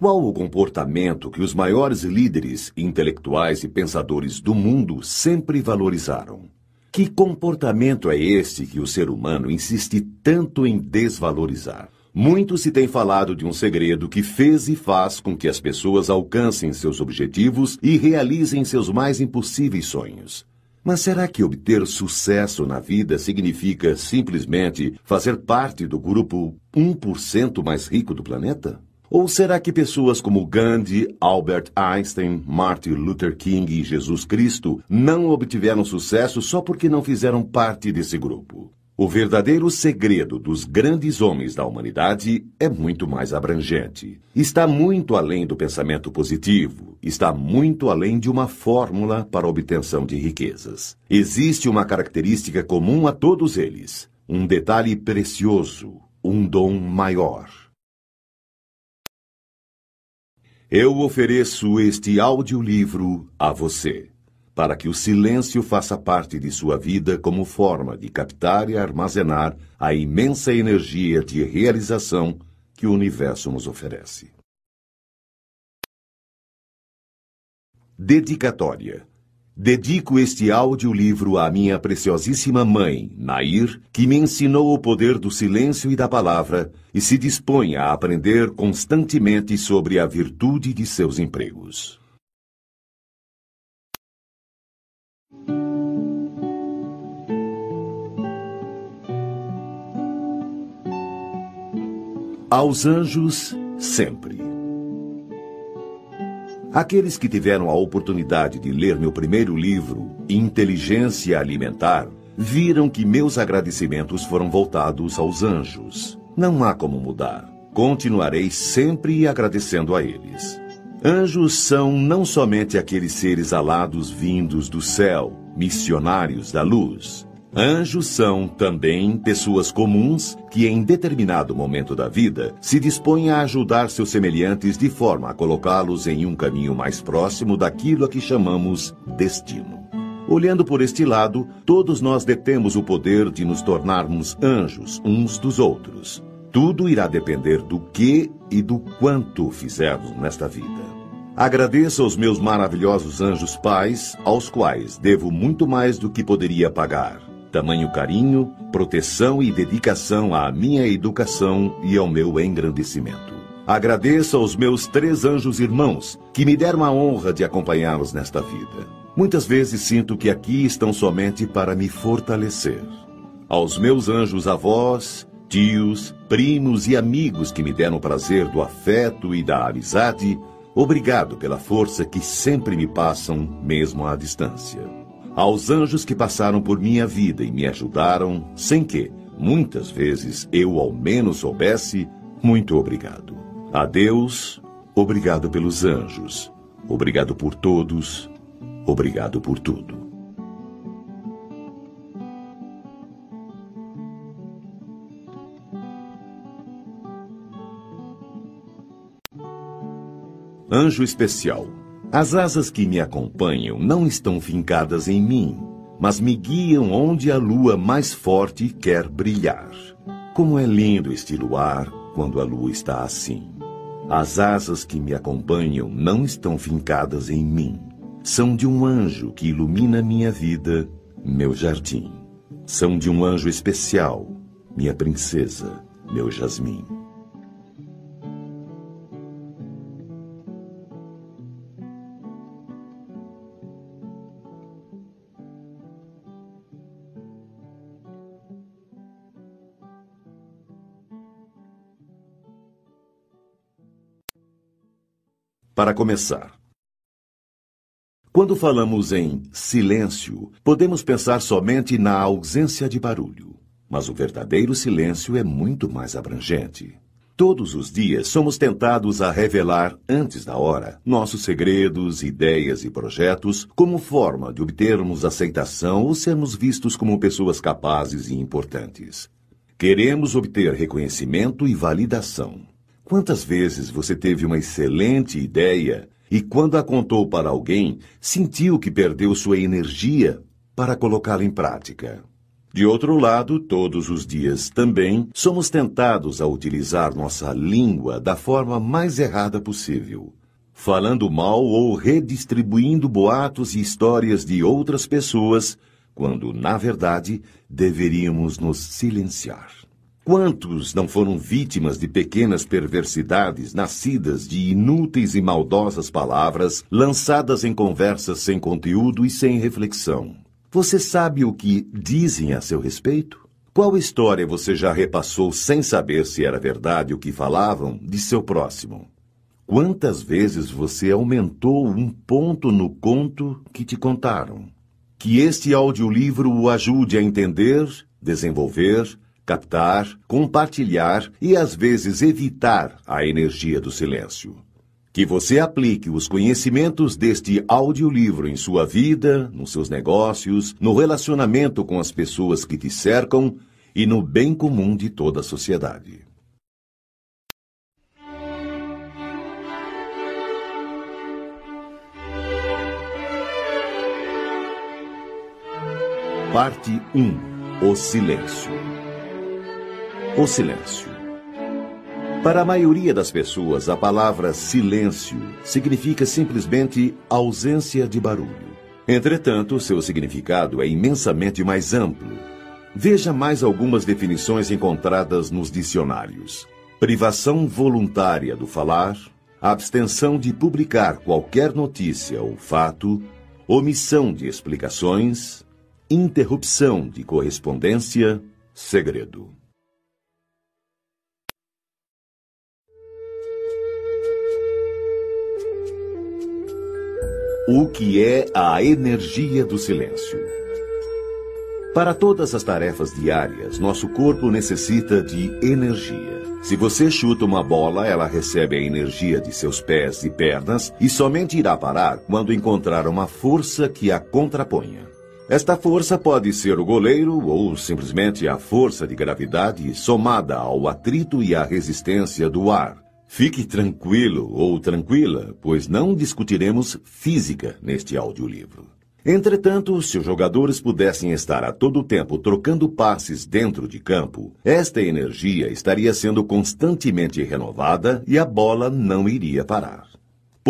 Qual o comportamento que os maiores líderes intelectuais e pensadores do mundo sempre valorizaram? Que comportamento é esse que o ser humano insiste tanto em desvalorizar? Muito se tem falado de um segredo que fez e faz com que as pessoas alcancem seus objetivos e realizem seus mais impossíveis sonhos. Mas será que obter sucesso na vida significa simplesmente fazer parte do grupo 1% mais rico do planeta? Ou será que pessoas como Gandhi, Albert Einstein, Martin Luther King e Jesus Cristo não obtiveram sucesso só porque não fizeram parte desse grupo? O verdadeiro segredo dos grandes homens da humanidade é muito mais abrangente. Está muito além do pensamento positivo, está muito além de uma fórmula para a obtenção de riquezas. Existe uma característica comum a todos eles, um detalhe precioso, um dom maior. Eu ofereço este audiolivro a você, para que o silêncio faça parte de sua vida como forma de captar e armazenar a imensa energia de realização que o universo nos oferece. Dedicatória Dedico este audiolivro à minha preciosíssima mãe, Nair, que me ensinou o poder do silêncio e da palavra e se dispõe a aprender constantemente sobre a virtude de seus empregos. Aos anjos, sempre. Aqueles que tiveram a oportunidade de ler meu primeiro livro, Inteligência Alimentar, viram que meus agradecimentos foram voltados aos anjos. Não há como mudar. Continuarei sempre agradecendo a eles. Anjos são não somente aqueles seres alados vindos do céu, missionários da luz. Anjos são também pessoas comuns que, em determinado momento da vida, se dispõem a ajudar seus semelhantes de forma a colocá-los em um caminho mais próximo daquilo a que chamamos destino. Olhando por este lado, todos nós detemos o poder de nos tornarmos anjos uns dos outros. Tudo irá depender do que e do quanto fizermos nesta vida. Agradeço aos meus maravilhosos anjos pais, aos quais devo muito mais do que poderia pagar tamanho carinho, proteção e dedicação à minha educação e ao meu engrandecimento. Agradeço aos meus três anjos irmãos, que me deram a honra de acompanhá-los nesta vida. Muitas vezes sinto que aqui estão somente para me fortalecer. Aos meus anjos avós, tios, primos e amigos que me deram o prazer do afeto e da amizade, obrigado pela força que sempre me passam, mesmo à distância aos anjos que passaram por minha vida e me ajudaram, sem que, muitas vezes, eu ao menos soubesse, muito obrigado. A Deus, obrigado pelos anjos, obrigado por todos, obrigado por tudo. Anjo Especial as asas que me acompanham não estão fincadas em mim, mas me guiam onde a lua mais forte quer brilhar. Como é lindo este luar quando a lua está assim. As asas que me acompanham não estão fincadas em mim. São de um anjo que ilumina minha vida, meu jardim. São de um anjo especial, minha princesa, meu jasmim. Para começar, quando falamos em silêncio, podemos pensar somente na ausência de barulho. Mas o verdadeiro silêncio é muito mais abrangente. Todos os dias somos tentados a revelar, antes da hora, nossos segredos, ideias e projetos como forma de obtermos aceitação ou sermos vistos como pessoas capazes e importantes. Queremos obter reconhecimento e validação. Quantas vezes você teve uma excelente ideia e, quando a contou para alguém, sentiu que perdeu sua energia para colocá-la em prática? De outro lado, todos os dias também somos tentados a utilizar nossa língua da forma mais errada possível, falando mal ou redistribuindo boatos e histórias de outras pessoas, quando, na verdade, deveríamos nos silenciar. Quantos não foram vítimas de pequenas perversidades nascidas de inúteis e maldosas palavras lançadas em conversas sem conteúdo e sem reflexão? Você sabe o que dizem a seu respeito? Qual história você já repassou sem saber se era verdade o que falavam de seu próximo? Quantas vezes você aumentou um ponto no conto que te contaram? Que este audiolivro o ajude a entender, desenvolver, captar, compartilhar e às vezes evitar a energia do silêncio. Que você aplique os conhecimentos deste audiolivro em sua vida, nos seus negócios, no relacionamento com as pessoas que te cercam e no bem comum de toda a sociedade. Parte 1 O Silêncio O Silêncio para a maioria das pessoas, a palavra silêncio significa simplesmente ausência de barulho. Entretanto, seu significado é imensamente mais amplo. Veja mais algumas definições encontradas nos dicionários: privação voluntária do falar, abstenção de publicar qualquer notícia ou fato, omissão de explicações, interrupção de correspondência, segredo. O que é a energia do silêncio? Para todas as tarefas diárias, nosso corpo necessita de energia. Se você chuta uma bola, ela recebe a energia de seus pés e pernas e somente irá parar quando encontrar uma força que a contraponha. Esta força pode ser o goleiro ou simplesmente a força de gravidade somada ao atrito e à resistência do ar, Fique tranquilo ou tranquila, pois não discutiremos física neste audiolivro. Entretanto, se os jogadores pudessem estar a todo tempo trocando passes dentro de campo, esta energia estaria sendo constantemente renovada e a bola não iria parar.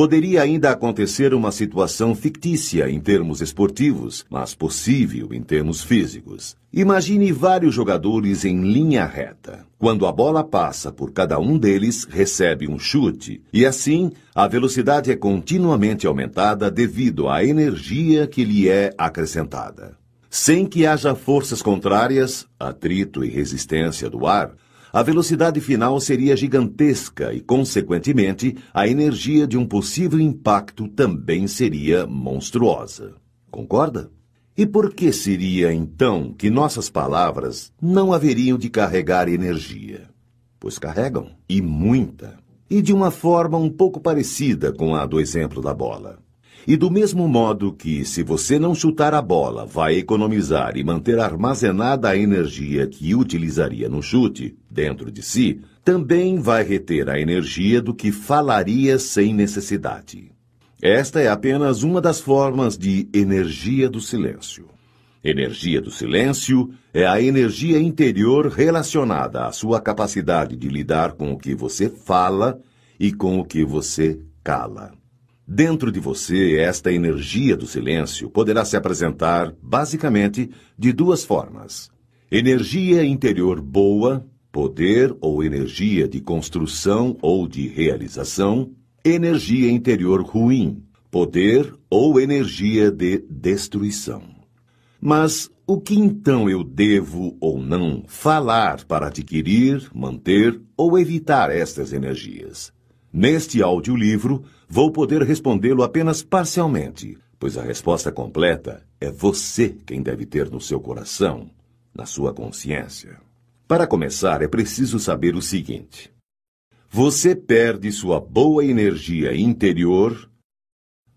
Poderia ainda acontecer uma situação fictícia em termos esportivos, mas possível em termos físicos. Imagine vários jogadores em linha reta. Quando a bola passa por cada um deles, recebe um chute, e assim a velocidade é continuamente aumentada devido à energia que lhe é acrescentada. Sem que haja forças contrárias, atrito e resistência do ar, a velocidade final seria gigantesca e, consequentemente, a energia de um possível impacto também seria monstruosa. Concorda? E por que seria, então, que nossas palavras não haveriam de carregar energia? Pois carregam, e muita. E de uma forma um pouco parecida com a do exemplo da bola. E do mesmo modo que, se você não chutar a bola, vai economizar e manter armazenada a energia que utilizaria no chute dentro de si, também vai reter a energia do que falaria sem necessidade. Esta é apenas uma das formas de energia do silêncio. Energia do silêncio é a energia interior relacionada à sua capacidade de lidar com o que você fala e com o que você cala. Dentro de você, esta energia do silêncio poderá se apresentar, basicamente, de duas formas: energia interior boa, poder ou energia de construção ou de realização, energia interior ruim, poder ou energia de destruição. Mas o que então eu devo ou não falar para adquirir, manter ou evitar estas energias? Neste audiolivro, vou poder respondê-lo apenas parcialmente, pois a resposta completa é você quem deve ter no seu coração, na sua consciência. Para começar, é preciso saber o seguinte: você perde sua boa energia interior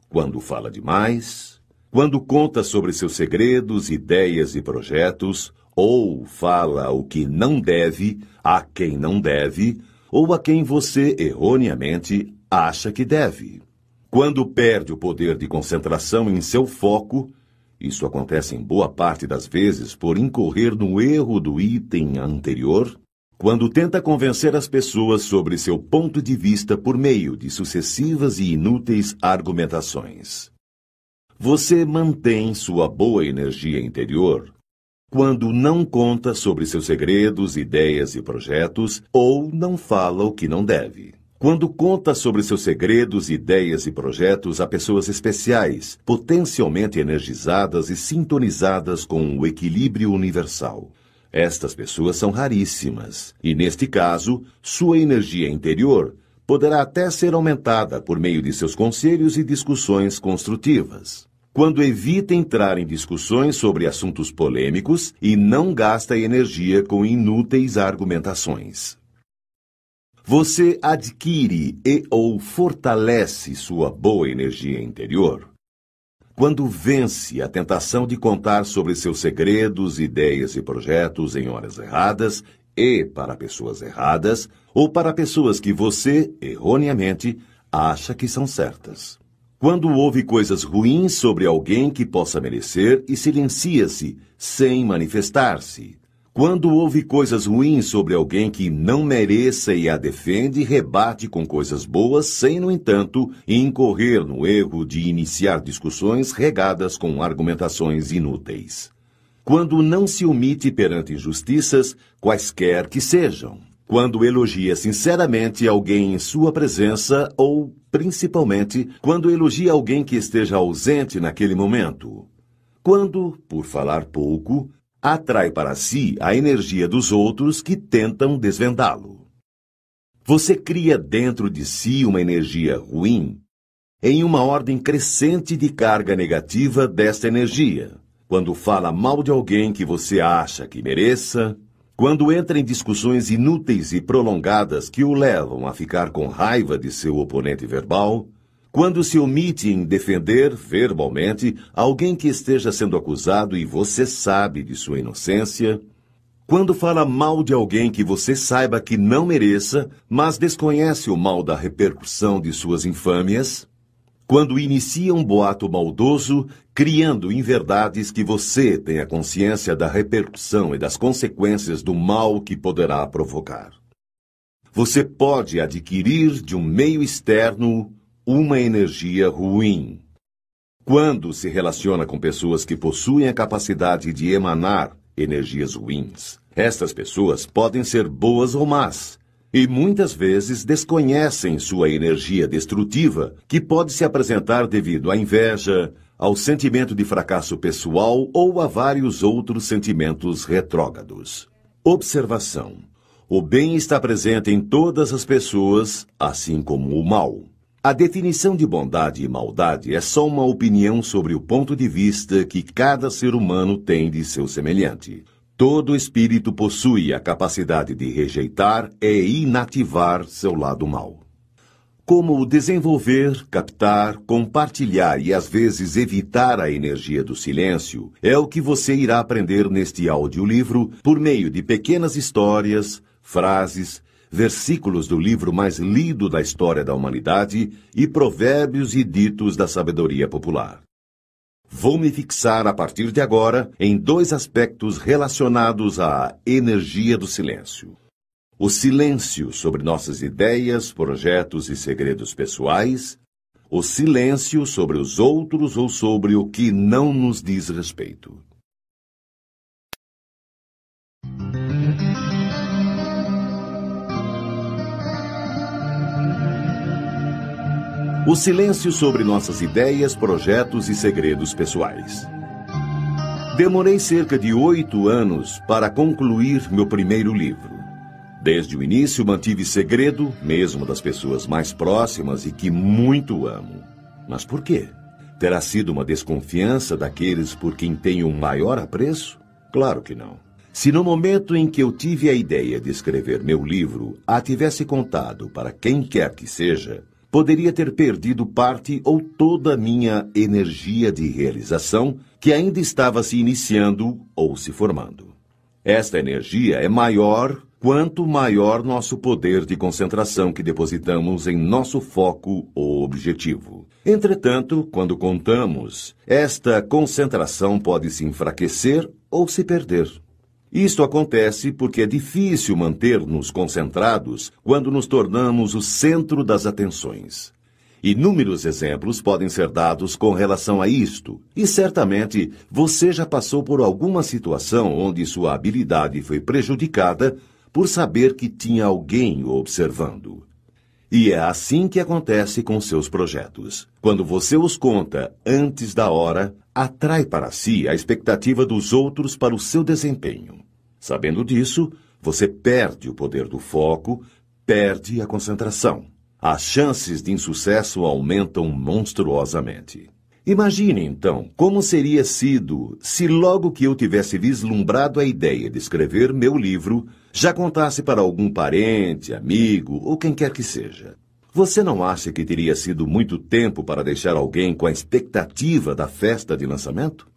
quando fala demais, quando conta sobre seus segredos, ideias e projetos, ou fala o que não deve, a quem não deve, ou a quem você erroneamente acha que deve. Quando perde o poder de concentração em seu foco, isso acontece em boa parte das vezes por incorrer no erro do item anterior, quando tenta convencer as pessoas sobre seu ponto de vista por meio de sucessivas e inúteis argumentações. Você mantém sua boa energia interior quando não conta sobre seus segredos, ideias e projetos ou não fala o que não deve. Quando conta sobre seus segredos, ideias e projetos a pessoas especiais, potencialmente energizadas e sintonizadas com o equilíbrio universal. Estas pessoas são raríssimas, e neste caso, sua energia interior poderá até ser aumentada por meio de seus conselhos e discussões construtivas. Quando evita entrar em discussões sobre assuntos polêmicos e não gasta energia com inúteis argumentações. Você adquire e ou fortalece sua boa energia interior quando vence a tentação de contar sobre seus segredos, ideias e projetos em horas erradas e para pessoas erradas, ou para pessoas que você, erroneamente, acha que são certas. Quando ouve coisas ruins sobre alguém que possa merecer e silencia-se, sem manifestar-se, quando ouve coisas ruins sobre alguém que não mereça e a defende, rebate com coisas boas, sem, no entanto, incorrer no erro de iniciar discussões regadas com argumentações inúteis. Quando não se omite perante injustiças, quaisquer que sejam. Quando elogia sinceramente alguém em sua presença ou, principalmente, quando elogia alguém que esteja ausente naquele momento. Quando, por falar pouco, atrai para si a energia dos outros que tentam desvendá-lo. Você cria dentro de si uma energia ruim em uma ordem crescente de carga negativa desta energia. Quando fala mal de alguém que você acha que mereça, quando entra em discussões inúteis e prolongadas que o levam a ficar com raiva de seu oponente verbal, quando se omite em defender verbalmente alguém que esteja sendo acusado e você sabe de sua inocência, quando fala mal de alguém que você saiba que não mereça, mas desconhece o mal da repercussão de suas infâmias, quando inicia um boato maldoso, criando inverdades que você tenha consciência da repercussão e das consequências do mal que poderá provocar. Você pode adquirir de um meio externo uma energia ruim. Quando se relaciona com pessoas que possuem a capacidade de emanar energias ruins, estas pessoas podem ser boas ou más, e muitas vezes desconhecem sua energia destrutiva, que pode se apresentar devido à inveja, ao sentimento de fracasso pessoal ou a vários outros sentimentos retrógrados. Observação: o bem está presente em todas as pessoas, assim como o mal. A definição de bondade e maldade é só uma opinião sobre o ponto de vista que cada ser humano tem de seu semelhante. Todo espírito possui a capacidade de rejeitar e inativar seu lado mal. Como desenvolver, captar, compartilhar e às vezes evitar a energia do silêncio é o que você irá aprender neste audiolivro por meio de pequenas histórias, frases, versículos do livro mais lido da história da humanidade e provérbios e ditos da sabedoria popular. Vou me fixar a partir de agora em dois aspectos relacionados à energia do silêncio. O silêncio sobre nossas ideias, projetos e segredos pessoais, o silêncio sobre os outros ou sobre o que não nos diz respeito. O silêncio sobre nossas ideias, projetos e segredos pessoais. Demorei cerca de oito anos para concluir meu primeiro livro. Desde o início mantive segredo, mesmo das pessoas mais próximas e que muito amo. Mas por quê? Terá sido uma desconfiança daqueles por quem tenho um maior apreço? Claro que não. Se no momento em que eu tive a ideia de escrever meu livro a tivesse contado para quem quer que seja, poderia ter perdido parte ou toda a minha energia de realização que ainda estava se iniciando ou se formando. Esta energia é maior quanto maior nosso poder de concentração que depositamos em nosso foco ou objetivo. Entretanto, quando contamos, esta concentração pode se enfraquecer ou se perder. Isto acontece porque é difícil manter-nos concentrados quando nos tornamos o centro das atenções. Inúmeros exemplos podem ser dados com relação a isto, e certamente você já passou por alguma situação onde sua habilidade foi prejudicada por saber que tinha alguém o observando. E é assim que acontece com seus projetos. Quando você os conta antes da hora, atrai para si a expectativa dos outros para o seu desempenho. Sabendo disso, você perde o poder do foco, perde a concentração. As chances de insucesso aumentam monstruosamente. Imagine, então, como seria sido se logo que eu tivesse vislumbrado a ideia de escrever meu livro, já contasse para algum parente, amigo ou quem quer que seja. Você não acha que teria sido muito tempo para deixar alguém com a expectativa da festa de lançamento?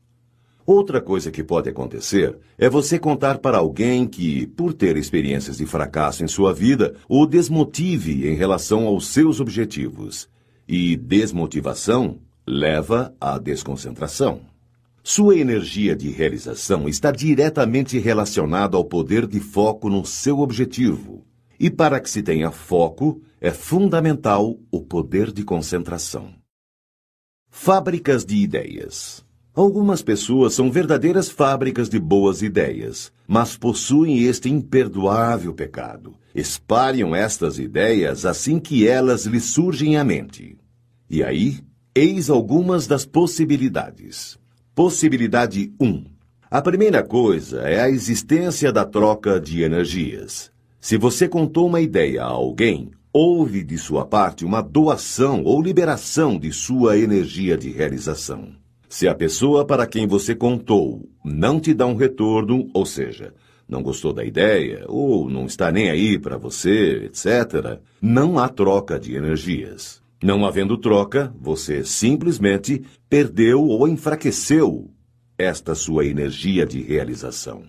Outra coisa que pode acontecer é você contar para alguém que, por ter experiências de fracasso em sua vida, o desmotive em relação aos seus objetivos. E desmotivação leva à desconcentração. Sua energia de realização está diretamente relacionada ao poder de foco no seu objetivo. E para que se tenha foco, é fundamental o poder de concentração. Fábricas de ideias. Algumas pessoas são verdadeiras fábricas de boas ideias, mas possuem este imperdoável pecado. Espalham estas ideias assim que elas lhes surgem à mente. E aí, Eis algumas das possibilidades. Possibilidade 1. A primeira coisa é a existência da troca de energias. Se você contou uma ideia a alguém, houve de sua parte uma doação ou liberação de sua energia de realização. Se a pessoa para quem você contou não te dá um retorno, ou seja, não gostou da ideia ou não está nem aí para você, etc., não há troca de energias. Não havendo troca, você simplesmente perdeu ou enfraqueceu esta sua energia de realização.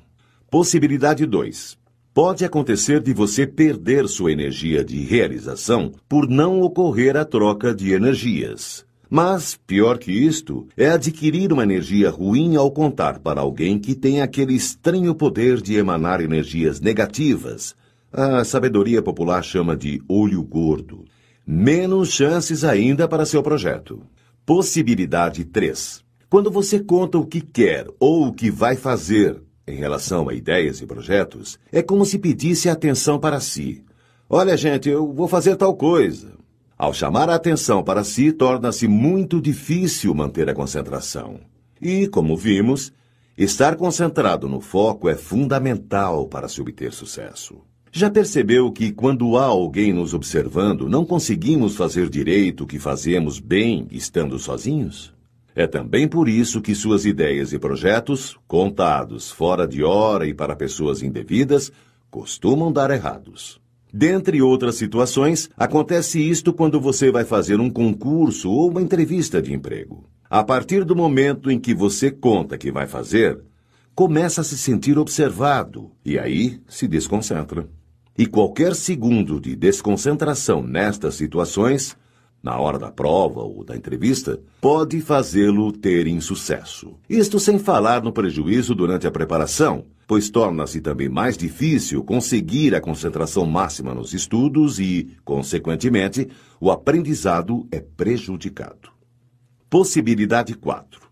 Possibilidade 2. Pode acontecer de você perder sua energia de realização por não ocorrer a troca de energias. Mas, pior que isto, é adquirir uma energia ruim ao contar para alguém que tem aquele estranho poder de emanar energias negativas. A sabedoria popular chama de olho gordo menos chances ainda para seu projeto. Possibilidade 3. Quando você conta o que quer ou o que vai fazer em relação a ideias e projetos, é como se pedisse atenção para si. Olha, gente, eu vou fazer tal coisa. Ao chamar a atenção para si, torna-se muito difícil manter a concentração. E, como vimos, estar concentrado no foco é fundamental para se obter sucesso. Já percebeu que quando há alguém nos observando, não conseguimos fazer direito o que fazemos bem estando sozinhos? É também por isso que suas ideias e projetos, contados fora de hora e para pessoas indevidas, costumam dar errados. Dentre outras situações, acontece isto quando você vai fazer um concurso ou uma entrevista de emprego. A partir do momento em que você conta que vai fazer, começa a se sentir observado e aí se desconcentra. E qualquer segundo de desconcentração nestas situações, na hora da prova ou da entrevista, pode fazê-lo ter insucesso. Isto sem falar no prejuízo durante a preparação, pois torna-se também mais difícil conseguir a concentração máxima nos estudos e, consequentemente, o aprendizado é prejudicado. Possibilidade 4.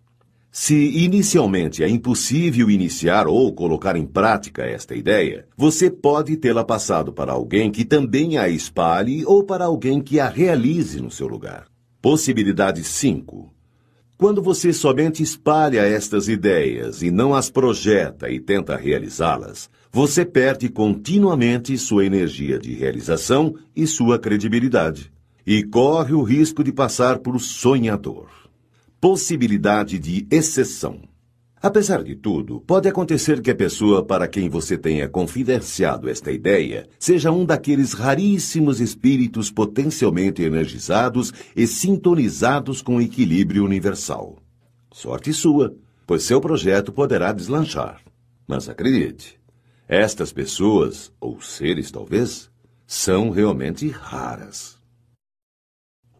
Se inicialmente é impossível iniciar ou colocar em prática esta ideia, você pode tê-la passado para alguém que também a espalhe ou para alguém que a realize no seu lugar. Possibilidade 5. Quando você somente espalha estas ideias e não as projeta e tenta realizá-las, você perde continuamente sua energia de realização e sua credibilidade. E corre o risco de passar por sonhador possibilidade de exceção. Apesar de tudo, pode acontecer que a pessoa para quem você tenha confidenciado esta ideia seja um daqueles raríssimos espíritos potencialmente energizados e sintonizados com o equilíbrio universal. Sorte sua, pois seu projeto poderá deslanchar. Mas acredite, estas pessoas, ou seres talvez, são realmente raras.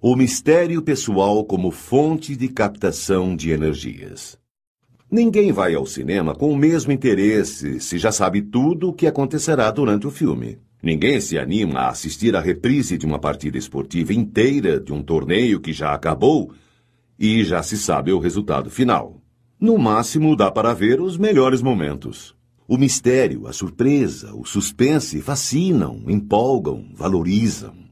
O mistério pessoal como fonte de captação de energias. Ninguém vai ao cinema com o mesmo interesse se já sabe tudo o que acontecerá durante o filme. Ninguém se anima a assistir a reprise de uma partida esportiva inteira de um torneio que já acabou e já se sabe o resultado final. No máximo, dá para ver os melhores momentos. O mistério, a surpresa, o suspense fascinam, empolgam, valorizam.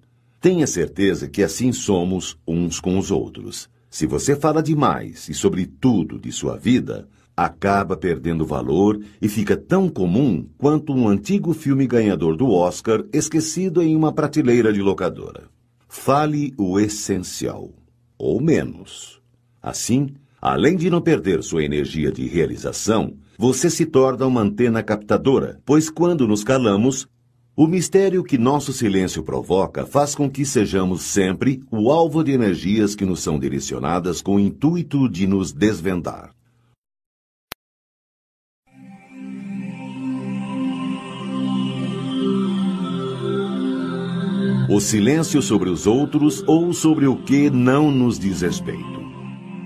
Tenha certeza que assim somos uns com os outros. Se você fala demais e sobre tudo de sua vida, acaba perdendo valor e fica tão comum quanto um antigo filme ganhador do Oscar esquecido em uma prateleira de locadora. Fale o essencial, ou menos. Assim, além de não perder sua energia de realização, você se torna uma antena captadora, pois quando nos calamos, o mistério que nosso silêncio provoca faz com que sejamos sempre o alvo de energias que nos são direcionadas com o intuito de nos desvendar. O silêncio sobre os outros ou sobre o que não nos diz respeito.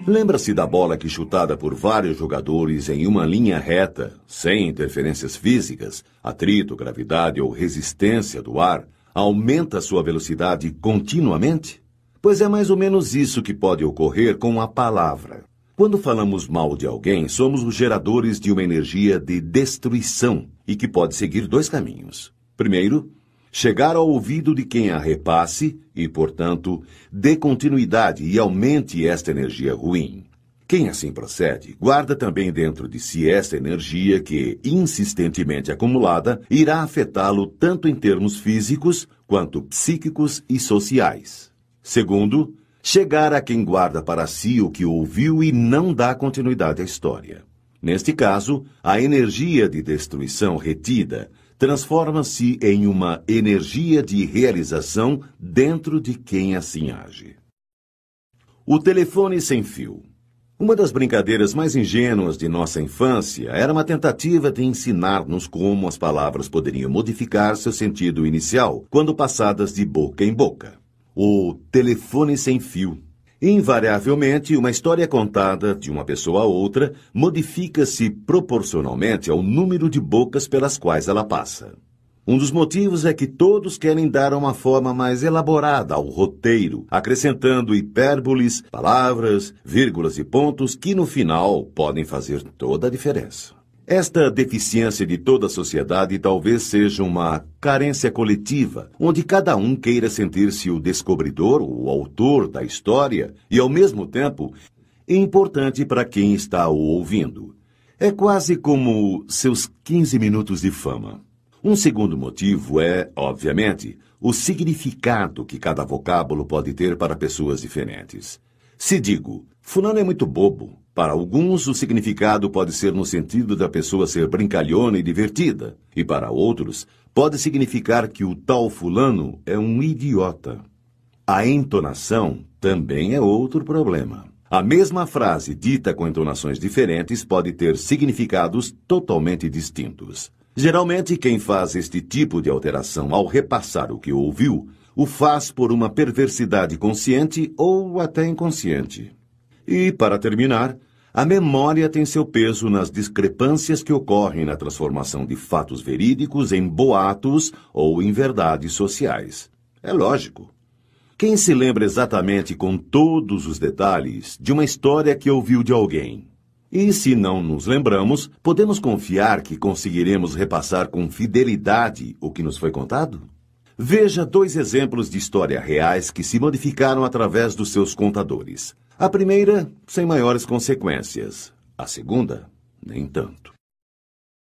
Lembra-se da bola que, chutada por vários jogadores em uma linha reta, sem interferências físicas, atrito, gravidade ou resistência do ar, aumenta sua velocidade continuamente? Pois é mais ou menos isso que pode ocorrer com a palavra. Quando falamos mal de alguém, somos os geradores de uma energia de destruição e que pode seguir dois caminhos. Primeiro, chegar ao ouvido de quem a repasse e, portanto, dê continuidade e aumente esta energia ruim. Quem assim procede, guarda também dentro de si essa energia que, insistentemente acumulada, irá afetá-lo tanto em termos físicos quanto psíquicos e sociais. Segundo, chegar a quem guarda para si o que ouviu e não dá continuidade à história. Neste caso, a energia de destruição retida transforma-se em uma energia de realização dentro de quem assim age. O telefone sem fio. Uma das brincadeiras mais ingênuas de nossa infância era uma tentativa de ensinar-nos como as palavras poderiam modificar seu sentido inicial quando passadas de boca em boca. O telefone sem fio Invariavelmente, uma história contada de uma pessoa a outra modifica-se proporcionalmente ao número de bocas pelas quais ela passa. Um dos motivos é que todos querem dar uma forma mais elaborada ao roteiro, acrescentando hipérboles, palavras, vírgulas e pontos que no final podem fazer toda a diferença. Esta deficiência de toda a sociedade talvez seja uma carência coletiva, onde cada um queira sentir-se o descobridor, o autor da história e, ao mesmo tempo, importante para quem está o ouvindo. É quase como seus 15 minutos de fama. Um segundo motivo é, obviamente, o significado que cada vocábulo pode ter para pessoas diferentes. Se digo, Fulano é muito bobo, para alguns, o significado pode ser no sentido da pessoa ser brincalhona e divertida, e para outros, pode significar que o tal fulano é um idiota. A entonação também é outro problema. A mesma frase dita com entonações diferentes pode ter significados totalmente distintos. Geralmente, quem faz este tipo de alteração ao repassar o que ouviu, o faz por uma perversidade consciente ou até inconsciente. E, para terminar, a memória tem seu peso nas discrepâncias que ocorrem na transformação de fatos verídicos em boatos ou em verdades sociais. É lógico. Quem se lembra exatamente com todos os detalhes de uma história que ouviu de alguém? E se não nos lembramos, podemos confiar que conseguiremos repassar com fidelidade o que nos foi contado? Veja dois exemplos de história reais que se modificaram através dos seus contadores. A primeira, sem maiores consequências. A segunda, nem tanto.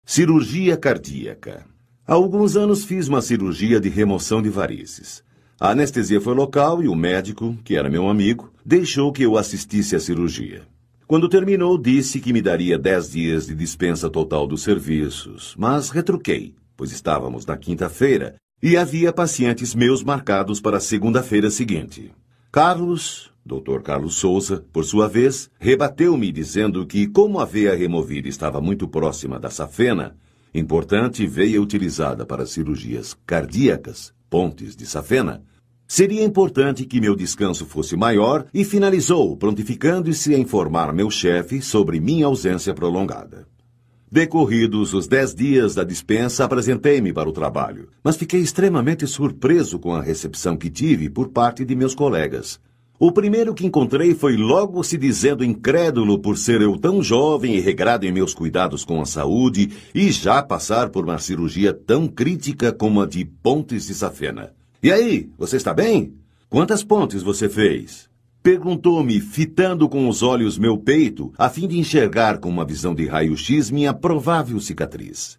Cirurgia cardíaca. Há alguns anos fiz uma cirurgia de remoção de varizes. A anestesia foi local e o médico, que era meu amigo, deixou que eu assistisse à cirurgia. Quando terminou, disse que me daria dez dias de dispensa total dos serviços, mas retruquei, pois estávamos na quinta-feira e havia pacientes meus marcados para a segunda-feira seguinte. Carlos, Dr. Carlos Souza, por sua vez, rebateu-me dizendo que, como a veia removida estava muito próxima da safena, importante veia utilizada para cirurgias cardíacas, pontes de safena, Seria importante que meu descanso fosse maior e finalizou, prontificando-se a informar meu chefe sobre minha ausência prolongada. Decorridos os dez dias da dispensa, apresentei-me para o trabalho, mas fiquei extremamente surpreso com a recepção que tive por parte de meus colegas. O primeiro que encontrei foi logo se dizendo incrédulo por ser eu tão jovem e regrado em meus cuidados com a saúde e já passar por uma cirurgia tão crítica como a de pontes de safena. E aí, você está bem? Quantas pontes você fez? Perguntou-me, fitando com os olhos meu peito, a fim de enxergar com uma visão de raio-x minha provável cicatriz.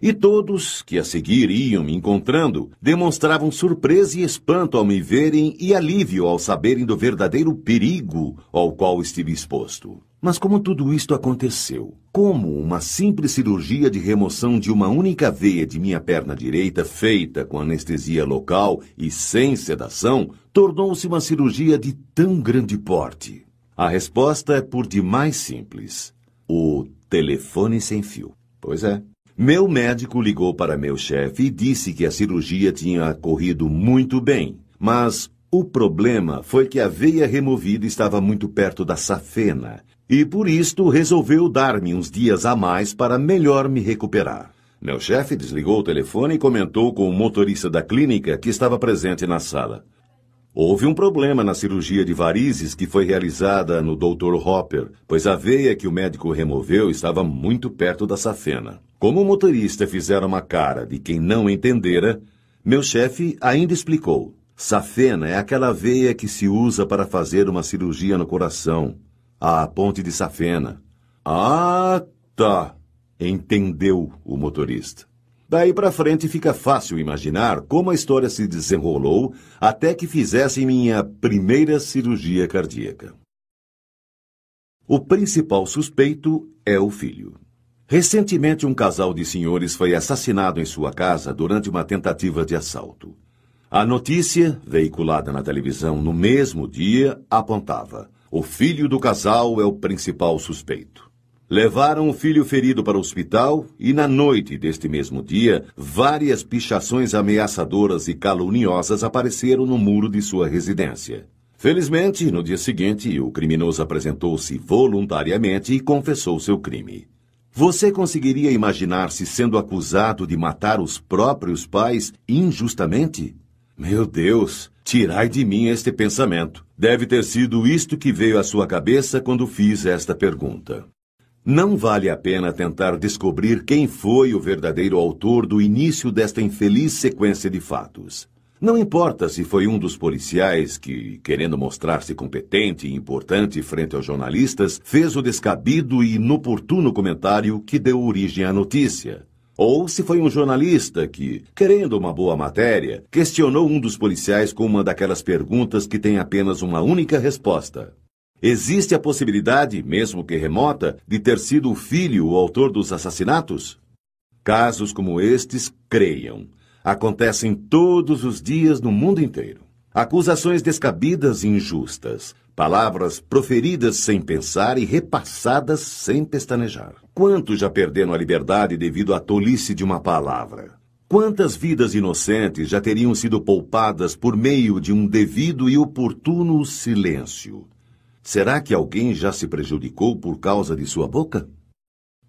E todos, que a seguir iam me encontrando, demonstravam surpresa e espanto ao me verem e alívio ao saberem do verdadeiro perigo ao qual estive exposto. Mas como tudo isto aconteceu? Como uma simples cirurgia de remoção de uma única veia de minha perna direita, feita com anestesia local e sem sedação, tornou-se uma cirurgia de tão grande porte? A resposta é por demais simples: o telefone sem fio. Pois é. Meu médico ligou para meu chefe e disse que a cirurgia tinha corrido muito bem, mas o problema foi que a veia removida estava muito perto da safena e por isto resolveu dar-me uns dias a mais para melhor me recuperar. Meu chefe desligou o telefone e comentou com o motorista da clínica que estava presente na sala. Houve um problema na cirurgia de varizes que foi realizada no Dr. Hopper, pois a veia que o médico removeu estava muito perto da safena. Como o motorista fizera uma cara de quem não entendera, meu chefe ainda explicou. Safena é aquela veia que se usa para fazer uma cirurgia no coração à ponte de Safena. Ah, tá. Entendeu o motorista. Daí para frente fica fácil imaginar como a história se desenrolou até que fizessem minha primeira cirurgia cardíaca. O principal suspeito é o filho. Recentemente, um casal de senhores foi assassinado em sua casa durante uma tentativa de assalto. A notícia, veiculada na televisão no mesmo dia, apontava: o filho do casal é o principal suspeito. Levaram o filho ferido para o hospital e, na noite deste mesmo dia, várias pichações ameaçadoras e caluniosas apareceram no muro de sua residência. Felizmente, no dia seguinte, o criminoso apresentou-se voluntariamente e confessou seu crime. Você conseguiria imaginar-se sendo acusado de matar os próprios pais injustamente? Meu Deus, tirai de mim este pensamento. Deve ter sido isto que veio à sua cabeça quando fiz esta pergunta. Não vale a pena tentar descobrir quem foi o verdadeiro autor do início desta infeliz sequência de fatos. Não importa se foi um dos policiais que, querendo mostrar-se competente e importante frente aos jornalistas, fez o descabido e inoportuno comentário que deu origem à notícia. Ou se foi um jornalista que, querendo uma boa matéria, questionou um dos policiais com uma daquelas perguntas que tem apenas uma única resposta. Existe a possibilidade, mesmo que remota, de ter sido o filho o autor dos assassinatos? Casos como estes, creiam, acontecem todos os dias no mundo inteiro. Acusações descabidas e injustas, palavras proferidas sem pensar e repassadas sem pestanejar. Quantos já perderam a liberdade devido à tolice de uma palavra? Quantas vidas inocentes já teriam sido poupadas por meio de um devido e oportuno silêncio? Será que alguém já se prejudicou por causa de sua boca?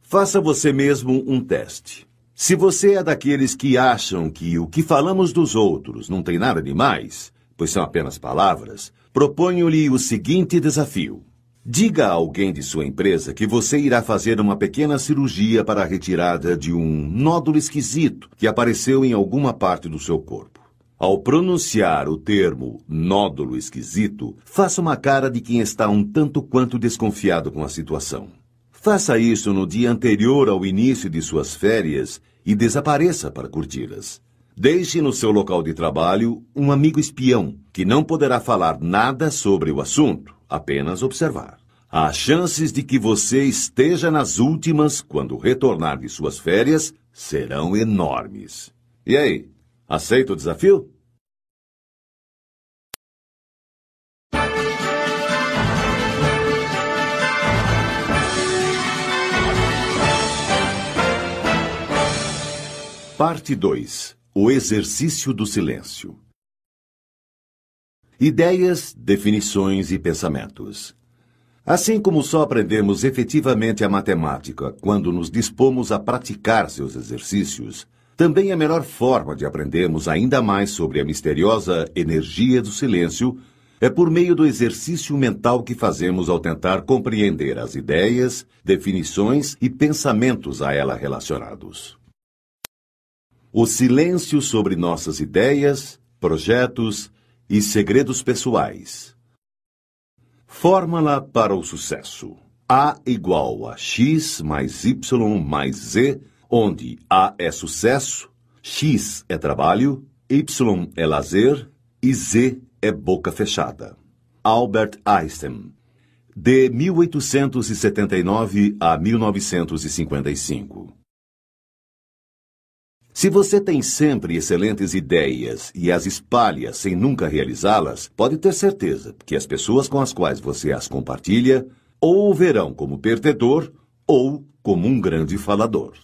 Faça você mesmo um teste. Se você é daqueles que acham que o que falamos dos outros não tem nada de mais, pois são apenas palavras, proponho-lhe o seguinte desafio. Diga a alguém de sua empresa que você irá fazer uma pequena cirurgia para a retirada de um nódulo esquisito que apareceu em alguma parte do seu corpo. Ao pronunciar o termo nódulo esquisito, faça uma cara de quem está um tanto quanto desconfiado com a situação. Faça isso no dia anterior ao início de suas férias e desapareça para curti-las. Deixe no seu local de trabalho um amigo espião que não poderá falar nada sobre o assunto, apenas observar. As chances de que você esteja nas últimas quando retornar de suas férias serão enormes. E aí, aceita o desafio? Parte 2 O exercício do silêncio Ideias, definições e pensamentos. Assim como só aprendemos efetivamente a matemática quando nos dispomos a praticar seus exercícios, também a melhor forma de aprendermos ainda mais sobre a misteriosa energia do silêncio é por meio do exercício mental que fazemos ao tentar compreender as ideias, definições e pensamentos a ela relacionados. O silêncio sobre nossas ideias, projetos e segredos pessoais. Fórmula para o sucesso. A igual a x mais y mais z, onde A é sucesso, x é trabalho, y é lazer e z é boca fechada. Albert Einstein, de 1879 a 1955. Se você tem sempre excelentes ideias e as espalha sem nunca realizá-las, pode ter certeza que as pessoas com as quais você as compartilha ou o verão como perdedor ou como um grande falador.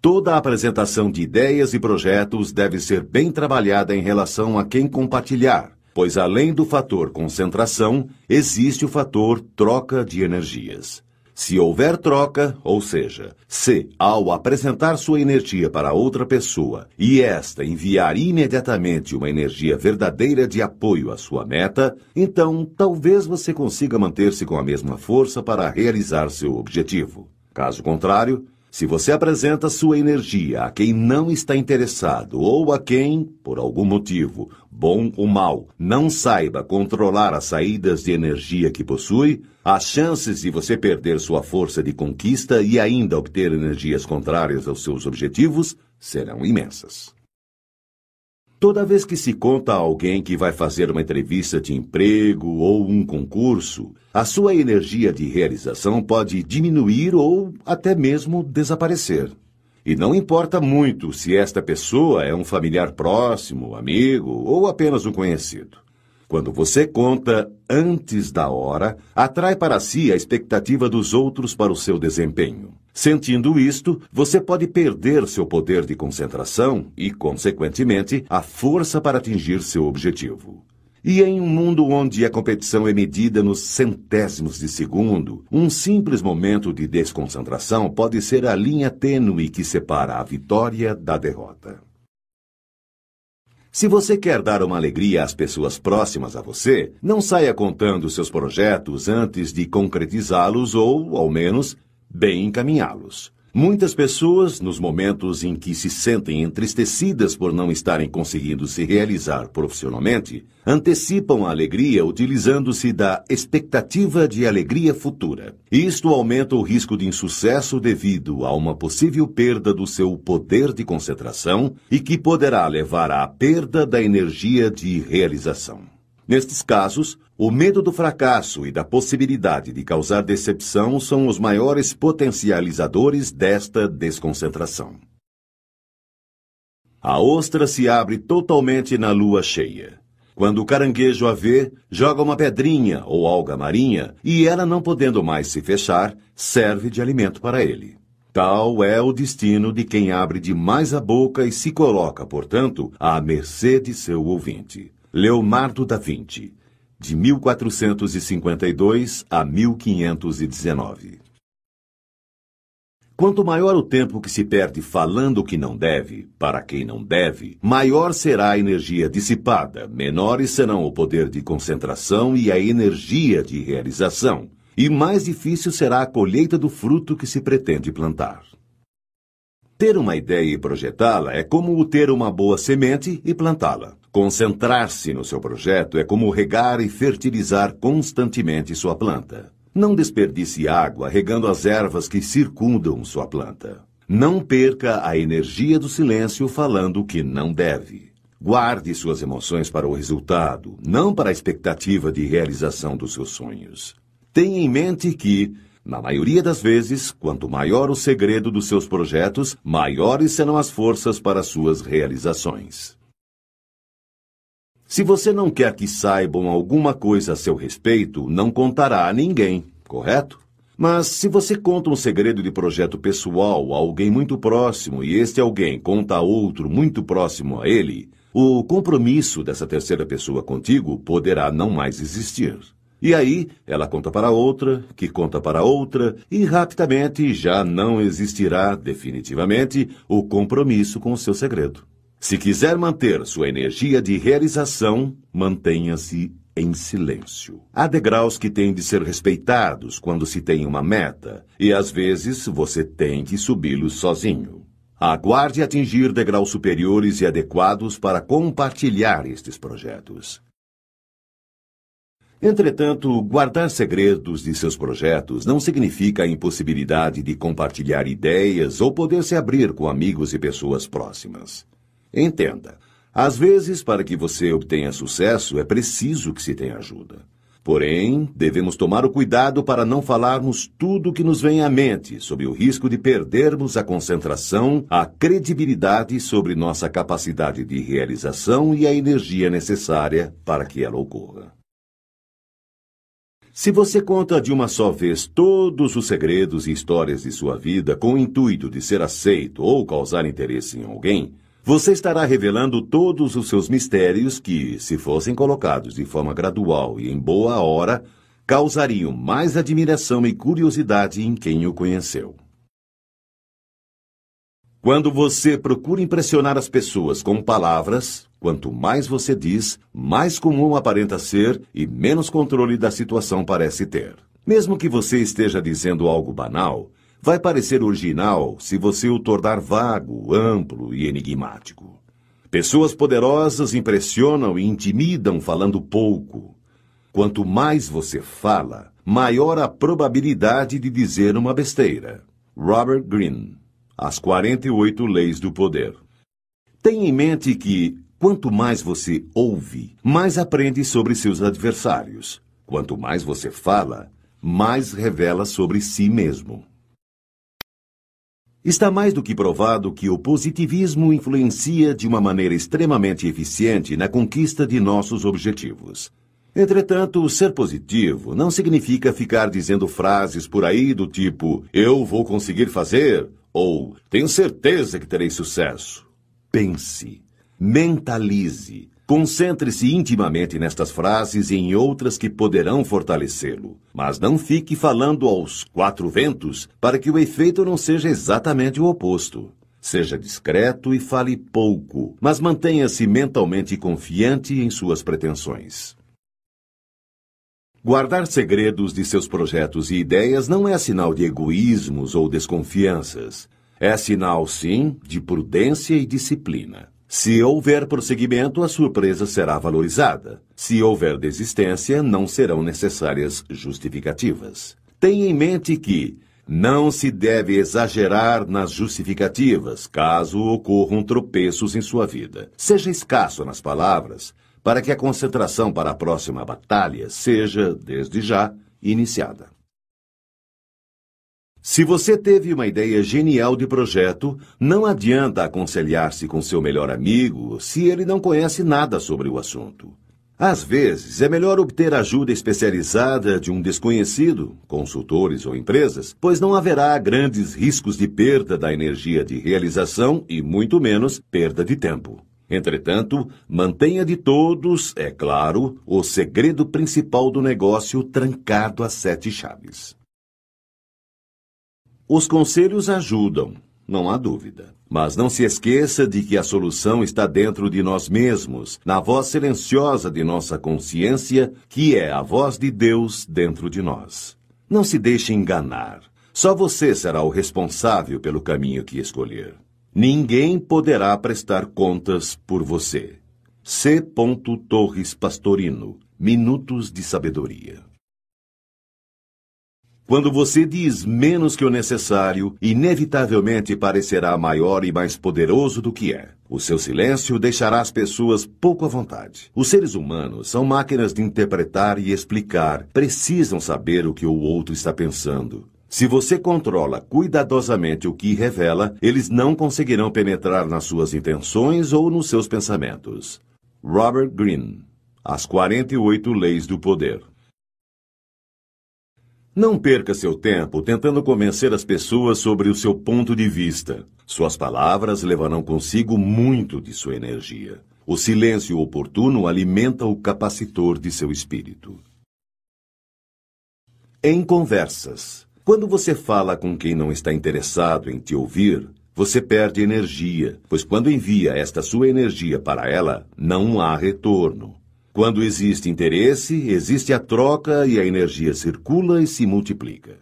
Toda apresentação de ideias e projetos deve ser bem trabalhada em relação a quem compartilhar, pois além do fator concentração, existe o fator troca de energias. Se houver troca, ou seja, se, ao apresentar sua energia para outra pessoa e esta enviar imediatamente uma energia verdadeira de apoio à sua meta, então talvez você consiga manter-se com a mesma força para realizar seu objetivo. Caso contrário, se você apresenta sua energia a quem não está interessado ou a quem, por algum motivo, bom ou mal, não saiba controlar as saídas de energia que possui, as chances de você perder sua força de conquista e ainda obter energias contrárias aos seus objetivos serão imensas. Toda vez que se conta a alguém que vai fazer uma entrevista de emprego ou um concurso, a sua energia de realização pode diminuir ou até mesmo desaparecer. E não importa muito se esta pessoa é um familiar próximo, amigo ou apenas um conhecido. Quando você conta antes da hora, atrai para si a expectativa dos outros para o seu desempenho. Sentindo isto, você pode perder seu poder de concentração e, consequentemente, a força para atingir seu objetivo. E em um mundo onde a competição é medida nos centésimos de segundo, um simples momento de desconcentração pode ser a linha tênue que separa a vitória da derrota. Se você quer dar uma alegria às pessoas próximas a você, não saia contando seus projetos antes de concretizá-los ou, ao menos, bem encaminhá-los. Muitas pessoas, nos momentos em que se sentem entristecidas por não estarem conseguindo se realizar profissionalmente, antecipam a alegria utilizando-se da expectativa de alegria futura. Isto aumenta o risco de insucesso devido a uma possível perda do seu poder de concentração e que poderá levar à perda da energia de realização. Nestes casos, o medo do fracasso e da possibilidade de causar decepção são os maiores potencializadores desta desconcentração. A ostra se abre totalmente na lua cheia. Quando o caranguejo a vê, joga uma pedrinha ou alga marinha e ela, não podendo mais se fechar, serve de alimento para ele. Tal é o destino de quem abre demais a boca e se coloca, portanto, à mercê de seu ouvinte. Leonardo da Vinci, de 1452 a 1519. Quanto maior o tempo que se perde falando o que não deve, para quem não deve, maior será a energia dissipada, menores serão o poder de concentração e a energia de realização, e mais difícil será a colheita do fruto que se pretende plantar. Ter uma ideia e projetá-la é como ter uma boa semente e plantá-la. Concentrar-se no seu projeto é como regar e fertilizar constantemente sua planta. Não desperdice água regando as ervas que circundam sua planta. Não perca a energia do silêncio falando o que não deve. Guarde suas emoções para o resultado, não para a expectativa de realização dos seus sonhos. Tenha em mente que, na maioria das vezes, quanto maior o segredo dos seus projetos, maiores serão as forças para suas realizações. Se você não quer que saibam alguma coisa a seu respeito, não contará a ninguém, correto? Mas se você conta um segredo de projeto pessoal a alguém muito próximo e este alguém conta a outro muito próximo a ele, o compromisso dessa terceira pessoa contigo poderá não mais existir. E aí, ela conta para outra, que conta para outra, e rapidamente já não existirá definitivamente o compromisso com o seu segredo. Se quiser manter sua energia de realização, mantenha-se em silêncio. Há degraus que têm de ser respeitados quando se tem uma meta, e às vezes você tem que subi-los sozinho. Aguarde atingir degraus superiores e adequados para compartilhar estes projetos. Entretanto, guardar segredos de seus projetos não significa a impossibilidade de compartilhar ideias ou poder se abrir com amigos e pessoas próximas. Entenda, às vezes, para que você obtenha sucesso, é preciso que se tenha ajuda. Porém, devemos tomar o cuidado para não falarmos tudo o que nos vem à mente, sob o risco de perdermos a concentração, a credibilidade sobre nossa capacidade de realização e a energia necessária para que ela ocorra. Se você conta de uma só vez todos os segredos e histórias de sua vida com o intuito de ser aceito ou causar interesse em alguém, você estará revelando todos os seus mistérios que, se fossem colocados de forma gradual e em boa hora, causariam mais admiração e curiosidade em quem o conheceu. Quando você procura impressionar as pessoas com palavras, quanto mais você diz, mais comum aparenta ser e menos controle da situação parece ter. Mesmo que você esteja dizendo algo banal, vai parecer original se você o tornar vago, amplo e enigmático. Pessoas poderosas impressionam e intimidam falando pouco. Quanto mais você fala, maior a probabilidade de dizer uma besteira. Robert Greene, As 48 Leis do Poder. Tenha em mente que, quanto mais você ouve, mais aprende sobre seus adversários. Quanto mais você fala, mais revela sobre si mesmo. Está mais do que provado que o positivismo influencia de uma maneira extremamente eficiente na conquista de nossos objetivos. Entretanto, ser positivo não significa ficar dizendo frases por aí do tipo eu vou conseguir fazer ou tenho certeza que terei sucesso. Pense, mentalize, Concentre-se intimamente nestas frases e em outras que poderão fortalecê-lo. Mas não fique falando aos quatro ventos para que o efeito não seja exatamente o oposto. Seja discreto e fale pouco, mas mantenha-se mentalmente confiante em suas pretensões. Guardar segredos de seus projetos e ideias não é sinal de egoísmos ou desconfianças. É sinal, sim, de prudência e disciplina. Se houver prosseguimento, a surpresa será valorizada. Se houver desistência, não serão necessárias justificativas. Tenha em mente que não se deve exagerar nas justificativas caso ocorram tropeços em sua vida. Seja escasso nas palavras, para que a concentração para a próxima batalha seja, desde já, iniciada. Se você teve uma ideia genial de projeto, não adianta aconselhar-se com seu melhor amigo se ele não conhece nada sobre o assunto. Às vezes, é melhor obter ajuda especializada de um desconhecido, consultores ou empresas, pois não haverá grandes riscos de perda da energia de realização e, muito menos, perda de tempo. Entretanto, mantenha de todos, é claro, o segredo principal do negócio trancado a sete chaves. Os conselhos ajudam, não há dúvida. Mas não se esqueça de que a solução está dentro de nós mesmos, na voz silenciosa de nossa consciência, que é a voz de Deus dentro de nós. Não se deixe enganar. Só você será o responsável pelo caminho que escolher. Ninguém poderá prestar contas por você. C. Torres Pastorino Minutos de Sabedoria quando você diz menos que o necessário, inevitavelmente parecerá maior e mais poderoso do que é. O seu silêncio deixará as pessoas pouco à vontade. Os seres humanos são máquinas de interpretar e explicar, precisam saber o que o outro está pensando. Se você controla cuidadosamente o que revela, eles não conseguirão penetrar nas suas intenções ou nos seus pensamentos. Robert Greene As 48 Leis do Poder não perca seu tempo tentando convencer as pessoas sobre o seu ponto de vista. Suas palavras levarão consigo muito de sua energia. O silêncio oportuno alimenta o capacitor de seu espírito. Em conversas. Quando você fala com quem não está interessado em te ouvir, você perde energia, pois quando envia esta sua energia para ela, não há retorno. Quando existe interesse, existe a troca e a energia circula e se multiplica.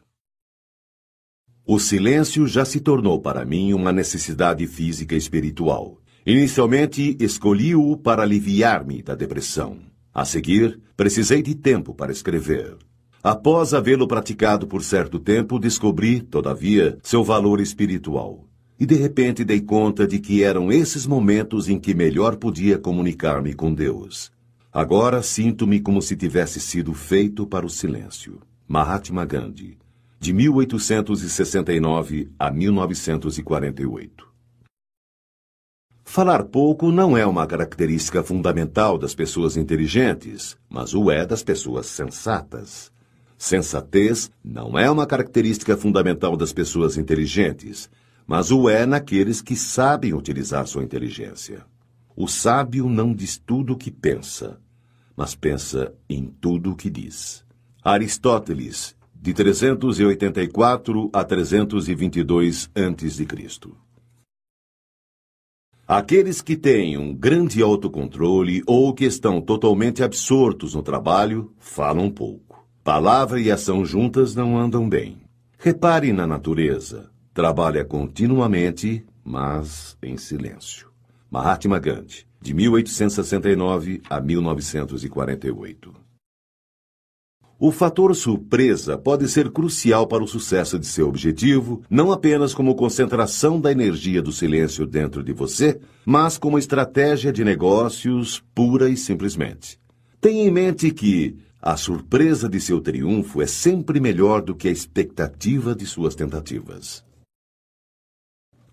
O silêncio já se tornou para mim uma necessidade física e espiritual. Inicialmente, escolhi-o para aliviar-me da depressão. A seguir, precisei de tempo para escrever. Após havê-lo praticado por certo tempo, descobri, todavia, seu valor espiritual. E de repente dei conta de que eram esses momentos em que melhor podia comunicar-me com Deus. Agora sinto-me como se tivesse sido feito para o silêncio. Mahatma Gandhi de 1869 a 1948. Falar pouco não é uma característica fundamental das pessoas inteligentes, mas o é das pessoas sensatas. Sensatez não é uma característica fundamental das pessoas inteligentes, mas o é naqueles que sabem utilizar sua inteligência. O sábio não diz tudo o que pensa, mas pensa em tudo o que diz. Aristóteles, de 384 a 322 a.C. Aqueles que têm um grande autocontrole ou que estão totalmente absortos no trabalho falam pouco. Palavra e ação juntas não andam bem. Repare na natureza. Trabalha continuamente, mas em silêncio. Mahatma Gandhi, de 1869 a 1948. O fator surpresa pode ser crucial para o sucesso de seu objetivo, não apenas como concentração da energia do silêncio dentro de você, mas como estratégia de negócios pura e simplesmente. Tenha em mente que a surpresa de seu triunfo é sempre melhor do que a expectativa de suas tentativas.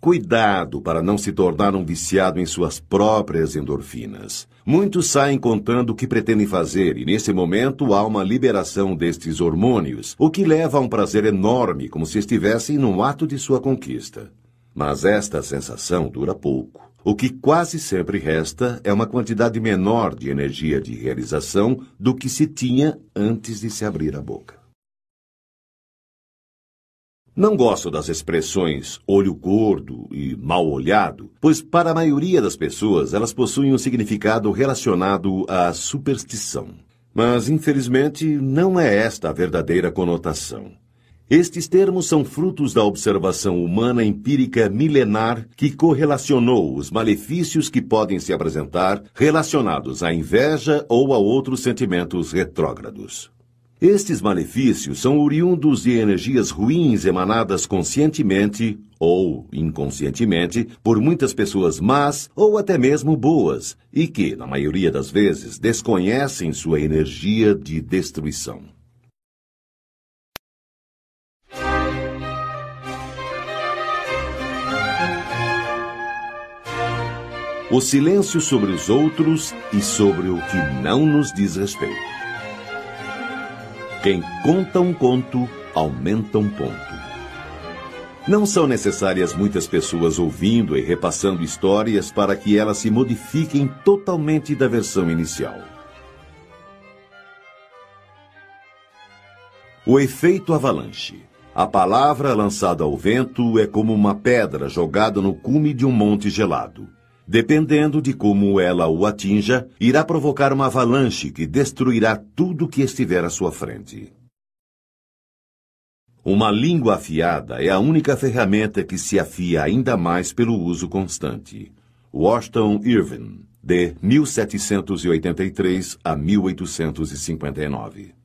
Cuidado para não se tornar um viciado em suas próprias endorfinas. Muitos saem contando o que pretendem fazer e, nesse momento, há uma liberação destes hormônios, o que leva a um prazer enorme, como se estivessem no ato de sua conquista. Mas esta sensação dura pouco. O que quase sempre resta é uma quantidade menor de energia de realização do que se tinha antes de se abrir a boca. Não gosto das expressões olho gordo e mal olhado, pois para a maioria das pessoas elas possuem um significado relacionado à superstição. Mas, infelizmente, não é esta a verdadeira conotação. Estes termos são frutos da observação humana empírica milenar que correlacionou os malefícios que podem se apresentar relacionados à inveja ou a outros sentimentos retrógrados. Estes malefícios são oriundos de energias ruins emanadas conscientemente ou inconscientemente por muitas pessoas más ou até mesmo boas e que, na maioria das vezes, desconhecem sua energia de destruição. O silêncio sobre os outros e sobre o que não nos diz respeito. Quem conta um conto, aumenta um ponto. Não são necessárias muitas pessoas ouvindo e repassando histórias para que elas se modifiquem totalmente da versão inicial. O efeito avalanche. A palavra lançada ao vento é como uma pedra jogada no cume de um monte gelado. Dependendo de como ela o atinja, irá provocar uma avalanche que destruirá tudo que estiver à sua frente. Uma língua afiada é a única ferramenta que se afia ainda mais pelo uso constante. Washington Irving, de 1783 a 1859.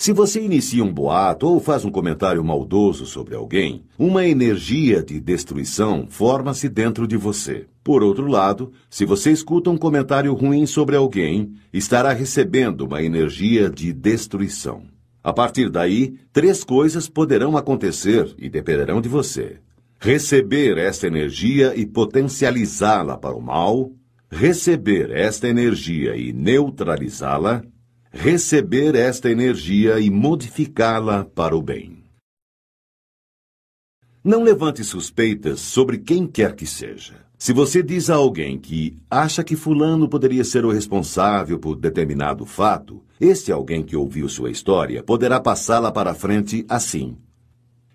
Se você inicia um boato ou faz um comentário maldoso sobre alguém, uma energia de destruição forma-se dentro de você. Por outro lado, se você escuta um comentário ruim sobre alguém, estará recebendo uma energia de destruição. A partir daí, três coisas poderão acontecer e dependerão de você: receber esta energia e potencializá-la para o mal, receber esta energia e neutralizá-la, receber esta energia e modificá-la para o bem. Não levante suspeitas sobre quem quer que seja. Se você diz a alguém que acha que Fulano poderia ser o responsável por determinado fato, este alguém que ouviu sua história poderá passá-la para frente assim.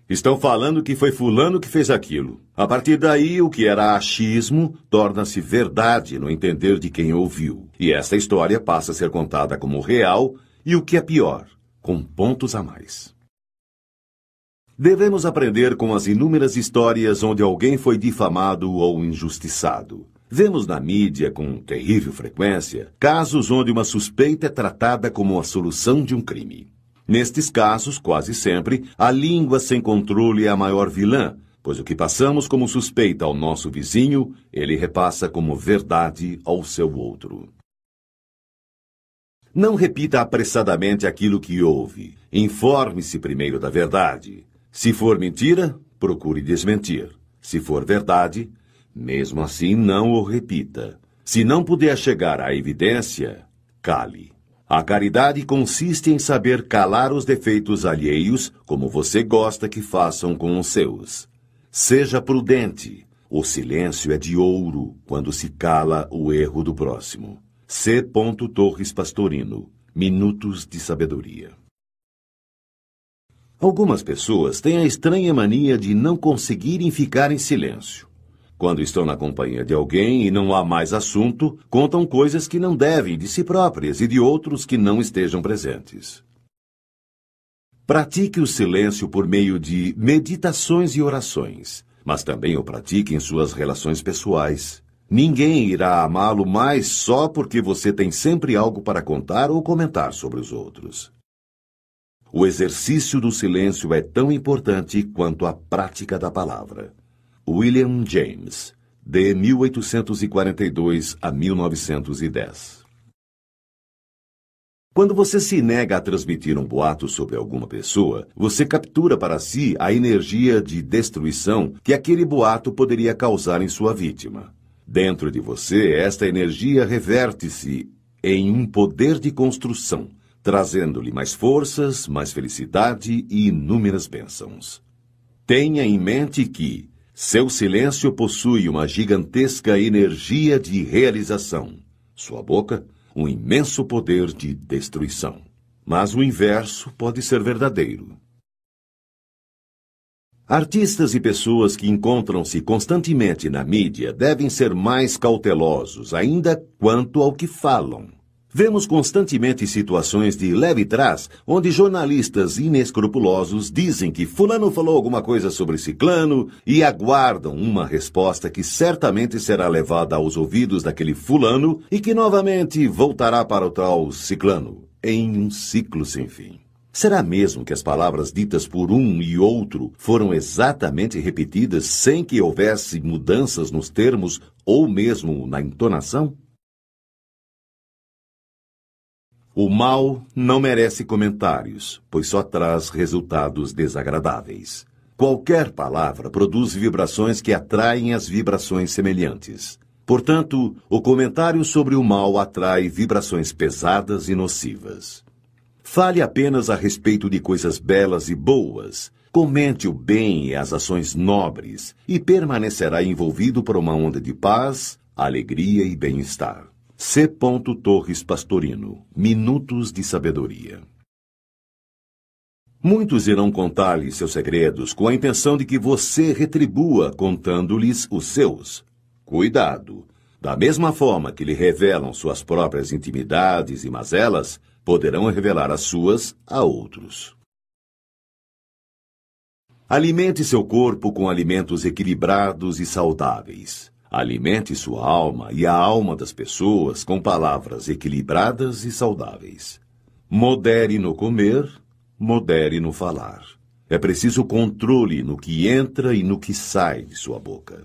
Estão falando que foi Fulano que fez aquilo. A partir daí, o que era achismo torna-se verdade no entender de quem ouviu. E esta história passa a ser contada como real e, o que é pior, com pontos a mais. Devemos aprender com as inúmeras histórias onde alguém foi difamado ou injustiçado. Vemos na mídia, com terrível frequência, casos onde uma suspeita é tratada como a solução de um crime. Nestes casos, quase sempre, a língua sem controle é a maior vilã, pois o que passamos como suspeita ao nosso vizinho, ele repassa como verdade ao seu outro. Não repita apressadamente aquilo que ouve. Informe-se primeiro da verdade. Se for mentira, procure desmentir. Se for verdade, mesmo assim não o repita. Se não puder chegar à evidência, cale. A caridade consiste em saber calar os defeitos alheios, como você gosta que façam com os seus. Seja prudente. O silêncio é de ouro quando se cala o erro do próximo. C. Torres Pastorino. Minutos de Sabedoria. Algumas pessoas têm a estranha mania de não conseguirem ficar em silêncio. Quando estão na companhia de alguém e não há mais assunto, contam coisas que não devem de si próprias e de outros que não estejam presentes. Pratique o silêncio por meio de meditações e orações, mas também o pratique em suas relações pessoais. Ninguém irá amá-lo mais só porque você tem sempre algo para contar ou comentar sobre os outros. O exercício do silêncio é tão importante quanto a prática da palavra. William James, de 1842 a 1910. Quando você se nega a transmitir um boato sobre alguma pessoa, você captura para si a energia de destruição que aquele boato poderia causar em sua vítima. Dentro de você, esta energia reverte-se em um poder de construção, trazendo-lhe mais forças, mais felicidade e inúmeras bênçãos. Tenha em mente que, seu silêncio possui uma gigantesca energia de realização. Sua boca, um imenso poder de destruição. Mas o inverso pode ser verdadeiro. Artistas e pessoas que encontram-se constantemente na mídia devem ser mais cautelosos ainda quanto ao que falam. Vemos constantemente situações de leve trás, onde jornalistas inescrupulosos dizem que Fulano falou alguma coisa sobre Ciclano e aguardam uma resposta que certamente será levada aos ouvidos daquele Fulano e que novamente voltará para o tal Ciclano, em um ciclo sem fim. Será mesmo que as palavras ditas por um e outro foram exatamente repetidas sem que houvesse mudanças nos termos ou mesmo na entonação? O mal não merece comentários, pois só traz resultados desagradáveis. Qualquer palavra produz vibrações que atraem as vibrações semelhantes. Portanto, o comentário sobre o mal atrai vibrações pesadas e nocivas. Fale apenas a respeito de coisas belas e boas. Comente o bem e as ações nobres, e permanecerá envolvido por uma onda de paz, alegria e bem-estar. C. Torres Pastorino. Minutos de Sabedoria. Muitos irão contar-lhe seus segredos com a intenção de que você retribua contando-lhes os seus. Cuidado! Da mesma forma que lhe revelam suas próprias intimidades e mazelas, poderão revelar as suas a outros. Alimente seu corpo com alimentos equilibrados e saudáveis. Alimente sua alma e a alma das pessoas com palavras equilibradas e saudáveis. Modere no comer, modere no falar. É preciso controle no que entra e no que sai de sua boca.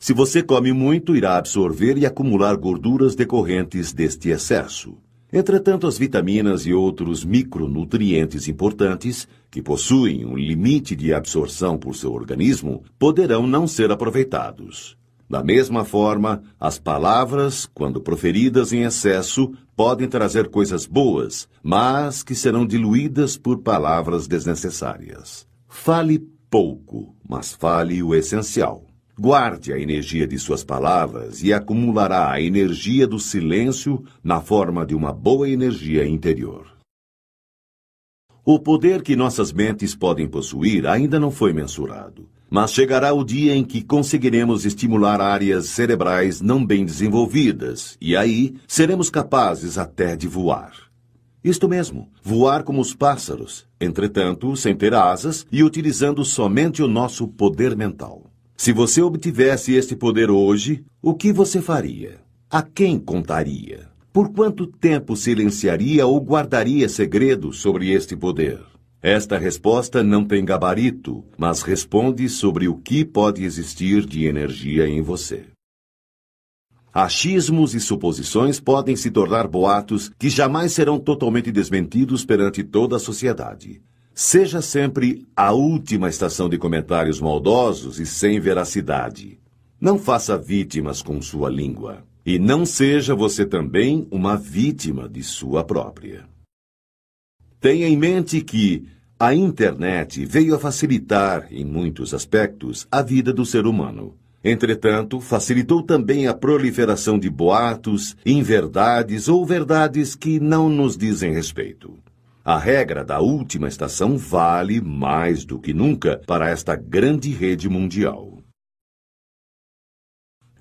Se você come muito, irá absorver e acumular gorduras decorrentes deste excesso. Entretanto, as vitaminas e outros micronutrientes importantes, que possuem um limite de absorção por seu organismo, poderão não ser aproveitados. Da mesma forma, as palavras, quando proferidas em excesso, podem trazer coisas boas, mas que serão diluídas por palavras desnecessárias. Fale pouco, mas fale o essencial. Guarde a energia de suas palavras e acumulará a energia do silêncio na forma de uma boa energia interior. O poder que nossas mentes podem possuir ainda não foi mensurado, mas chegará o dia em que conseguiremos estimular áreas cerebrais não bem desenvolvidas, e aí seremos capazes até de voar. Isto mesmo, voar como os pássaros, entretanto, sem ter asas e utilizando somente o nosso poder mental. Se você obtivesse este poder hoje, o que você faria? A quem contaria? Por quanto tempo silenciaria ou guardaria segredo sobre este poder? Esta resposta não tem gabarito, mas responde sobre o que pode existir de energia em você. Achismos e suposições podem se tornar boatos que jamais serão totalmente desmentidos perante toda a sociedade. Seja sempre a última estação de comentários maldosos e sem veracidade. Não faça vítimas com sua língua. E não seja você também uma vítima de sua própria. Tenha em mente que a internet veio a facilitar, em muitos aspectos, a vida do ser humano. Entretanto, facilitou também a proliferação de boatos, inverdades ou verdades que não nos dizem respeito. A regra da última estação vale mais do que nunca para esta grande rede mundial.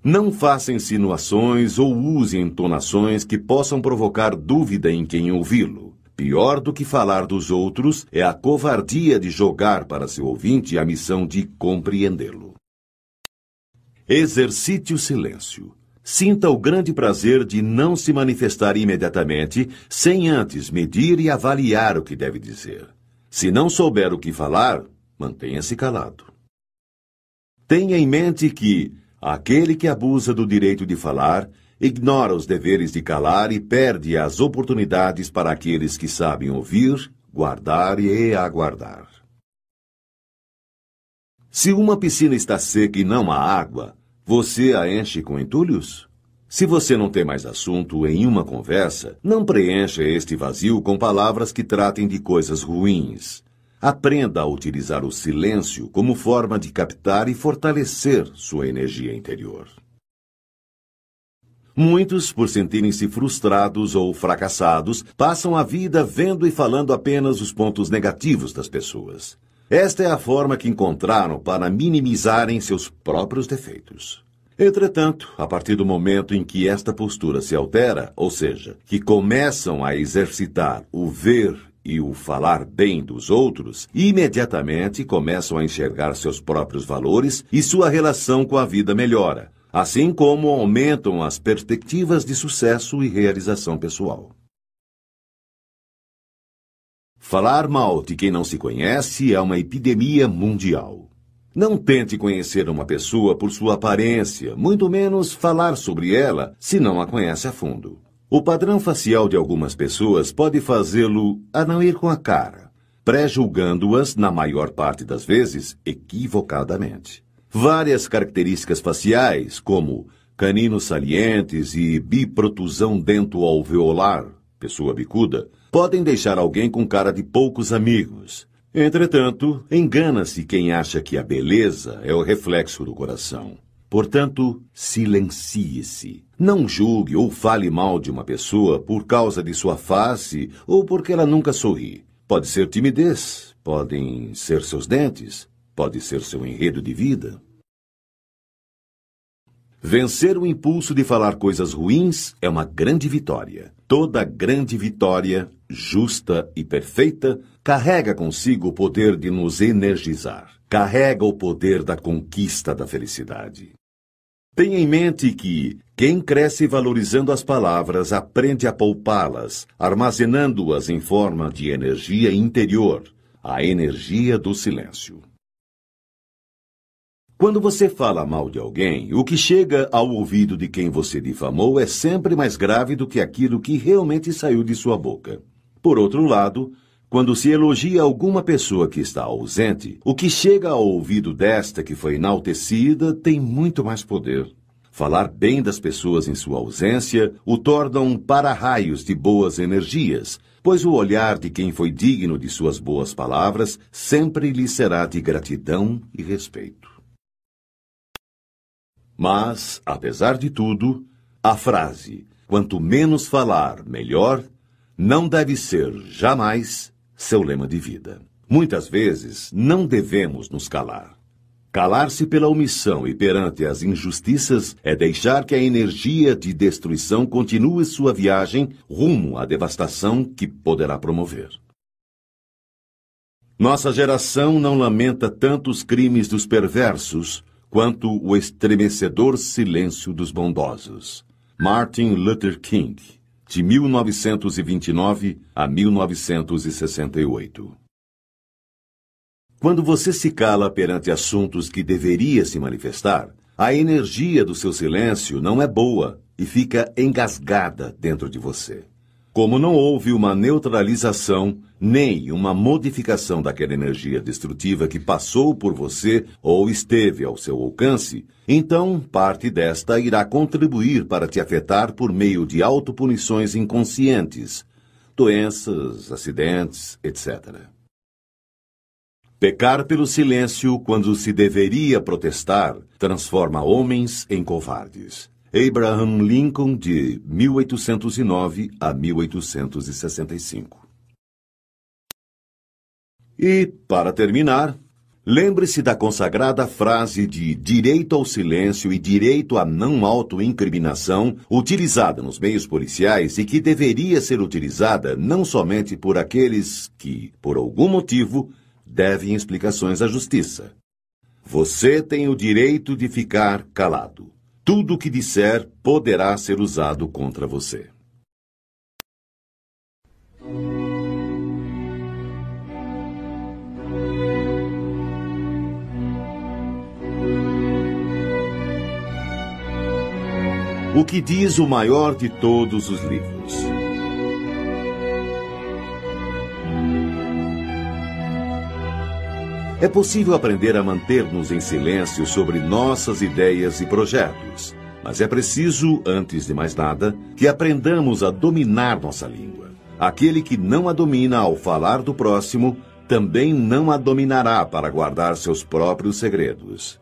Não faça insinuações ou use entonações que possam provocar dúvida em quem ouvi-lo. Pior do que falar dos outros é a covardia de jogar para seu ouvinte a missão de compreendê-lo. Exercite o silêncio. Sinta o grande prazer de não se manifestar imediatamente, sem antes medir e avaliar o que deve dizer. Se não souber o que falar, mantenha-se calado. Tenha em mente que aquele que abusa do direito de falar ignora os deveres de calar e perde as oportunidades para aqueles que sabem ouvir, guardar e aguardar. Se uma piscina está seca e não há água, você a enche com entulhos? Se você não tem mais assunto em uma conversa, não preencha este vazio com palavras que tratem de coisas ruins. Aprenda a utilizar o silêncio como forma de captar e fortalecer sua energia interior. Muitos, por sentirem-se frustrados ou fracassados, passam a vida vendo e falando apenas os pontos negativos das pessoas. Esta é a forma que encontraram para minimizarem seus próprios defeitos. Entretanto, a partir do momento em que esta postura se altera, ou seja, que começam a exercitar o ver e o falar bem dos outros, imediatamente começam a enxergar seus próprios valores e sua relação com a vida melhora, assim como aumentam as perspectivas de sucesso e realização pessoal. Falar mal de quem não se conhece é uma epidemia mundial. Não tente conhecer uma pessoa por sua aparência, muito menos falar sobre ela se não a conhece a fundo. O padrão facial de algumas pessoas pode fazê-lo a não ir com a cara, pré-julgando-as, na maior parte das vezes, equivocadamente. Várias características faciais, como caninos salientes e biprotusão dento-alveolar, pessoa bicuda, podem deixar alguém com cara de poucos amigos. Entretanto, engana-se quem acha que a beleza é o reflexo do coração. Portanto, silencie-se. Não julgue ou fale mal de uma pessoa por causa de sua face ou porque ela nunca sorri. Pode ser timidez, podem ser seus dentes, pode ser seu enredo de vida. Vencer o impulso de falar coisas ruins é uma grande vitória. Toda grande vitória, justa e perfeita, carrega consigo o poder de nos energizar. Carrega o poder da conquista da felicidade. Tenha em mente que quem cresce valorizando as palavras aprende a poupá-las, armazenando-as em forma de energia interior, a energia do silêncio. Quando você fala mal de alguém, o que chega ao ouvido de quem você difamou é sempre mais grave do que aquilo que realmente saiu de sua boca. Por outro lado, quando se elogia alguma pessoa que está ausente, o que chega ao ouvido desta que foi enaltecida tem muito mais poder. Falar bem das pessoas em sua ausência o torna um para-raios de boas energias, pois o olhar de quem foi digno de suas boas palavras sempre lhe será de gratidão e respeito. Mas, apesar de tudo, a frase quanto menos falar, melhor, não deve ser jamais seu lema de vida. Muitas vezes não devemos nos calar. Calar-se pela omissão e perante as injustiças é deixar que a energia de destruição continue sua viagem rumo à devastação que poderá promover. Nossa geração não lamenta tanto os crimes dos perversos quanto o estremecedor silêncio dos bondosos. Martin Luther King, de 1929 a 1968. Quando você se cala perante assuntos que deveria se manifestar, a energia do seu silêncio não é boa e fica engasgada dentro de você. Como não houve uma neutralização nem uma modificação daquela energia destrutiva que passou por você ou esteve ao seu alcance, então parte desta irá contribuir para te afetar por meio de autopunições inconscientes, doenças, acidentes, etc. Pecar pelo silêncio quando se deveria protestar transforma homens em covardes. Abraham Lincoln, de 1809 a 1865. E, para terminar, lembre-se da consagrada frase de direito ao silêncio e direito à não autoincriminação, utilizada nos meios policiais e que deveria ser utilizada não somente por aqueles que, por algum motivo, devem explicações à justiça. Você tem o direito de ficar calado. Tudo o que disser poderá ser usado contra você. O que diz o maior de todos os livros? É possível aprender a manter-nos em silêncio sobre nossas ideias e projetos, mas é preciso, antes de mais nada, que aprendamos a dominar nossa língua. Aquele que não a domina ao falar do próximo, também não a dominará para guardar seus próprios segredos.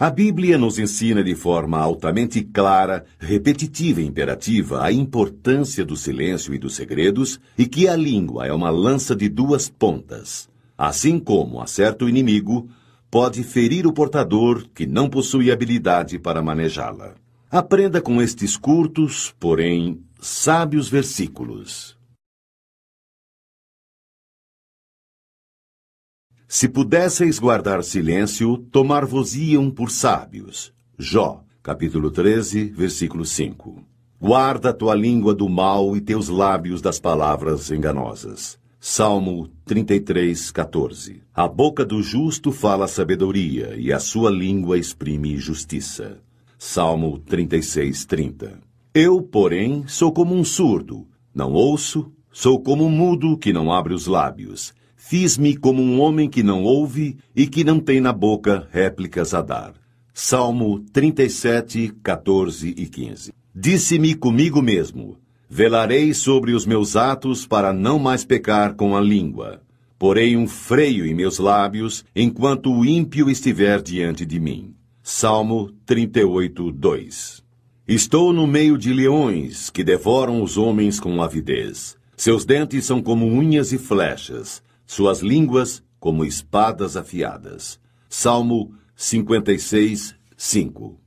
A Bíblia nos ensina de forma altamente clara, repetitiva e imperativa a importância do silêncio e dos segredos e que a língua é uma lança de duas pontas. Assim como acerta o inimigo, pode ferir o portador que não possui habilidade para manejá-la. Aprenda com estes curtos, porém sábios versículos. Se pudesseis guardar silêncio, tomar-vos-iam por sábios. Jó, capítulo 13, versículo 5. Guarda tua língua do mal e teus lábios das palavras enganosas. Salmo 33, 14. A boca do justo fala sabedoria e a sua língua exprime justiça. Salmo 36, 30. Eu, porém, sou como um surdo, não ouço, sou como um mudo que não abre os lábios. Fiz-me como um homem que não ouve e que não tem na boca réplicas a dar. Salmo 37, 14 e 15. Disse-me comigo mesmo: Velarei sobre os meus atos para não mais pecar com a língua. Porei um freio em meus lábios enquanto o ímpio estiver diante de mim. Salmo 38, 2. Estou no meio de leões que devoram os homens com avidez. Seus dentes são como unhas e flechas, suas línguas como espadas afiadas. Salmo 56, 5.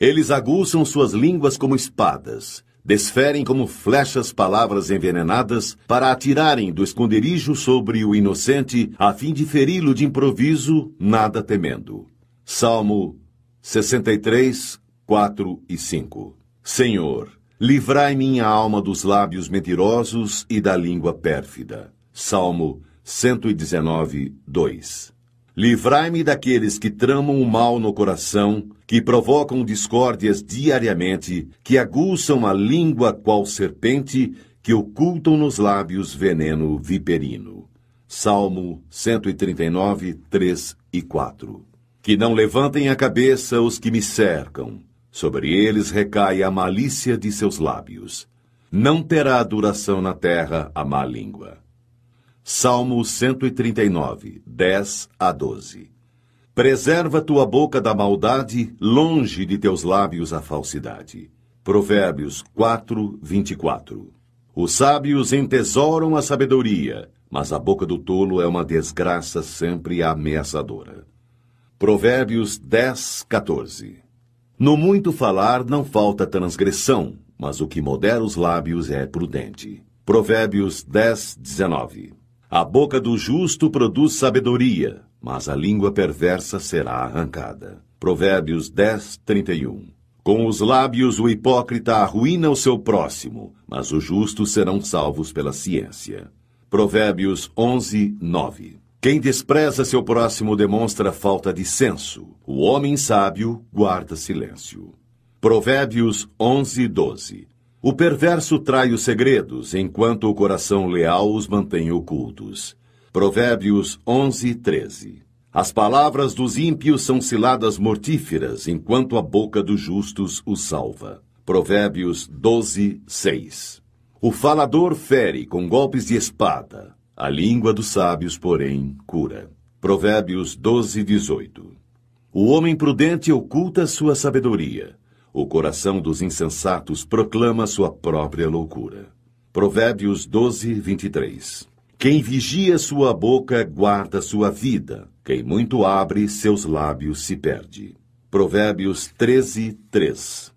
Eles aguçam suas línguas como espadas desferem como flechas palavras envenenadas para atirarem do esconderijo sobre o inocente, a fim de feri-lo de improviso, nada temendo. Salmo 63, 4 e 5. Senhor, livrai minha alma dos lábios mentirosos e da língua pérfida. Salmo 119, 2. Livrai-me daqueles que tramam o mal no coração, que provocam discórdias diariamente, que aguçam a língua qual serpente, que ocultam nos lábios veneno viperino. Salmo 139, 3 e 4. Que não levantem a cabeça os que me cercam, sobre eles recai a malícia de seus lábios. Não terá duração na terra a má língua. Salmo 139, 10 a 12. Preserva tua boca da maldade, longe de teus lábios a falsidade. Provérbios 4, 24. Os sábios entesouram a sabedoria, mas a boca do tolo é uma desgraça sempre ameaçadora. Provérbios 10, 14. No muito falar não falta transgressão, mas o que modera os lábios é prudente. Provérbios 10, 19. A boca do justo produz sabedoria, mas a língua perversa será arrancada. Provérbios 10, 31. Com os lábios o hipócrita arruína o seu próximo, mas os justos serão salvos pela ciência. Provérbios 11, 9. Quem despreza seu próximo demonstra falta de senso. O homem sábio guarda silêncio. Provérbios 11, 12. O perverso trai os segredos, enquanto o coração leal os mantém ocultos. Provérbios 11, 13. As palavras dos ímpios são ciladas mortíferas, enquanto a boca dos justos os salva. Provérbios 12, 6. O falador fere com golpes de espada, a língua dos sábios, porém, cura. Provérbios 12, 18. O homem prudente oculta sua sabedoria. O coração dos insensatos proclama sua própria loucura. Provérbios 12, 23. Quem vigia sua boca guarda sua vida. Quem muito abre seus lábios se perde. Provérbios 13, 3.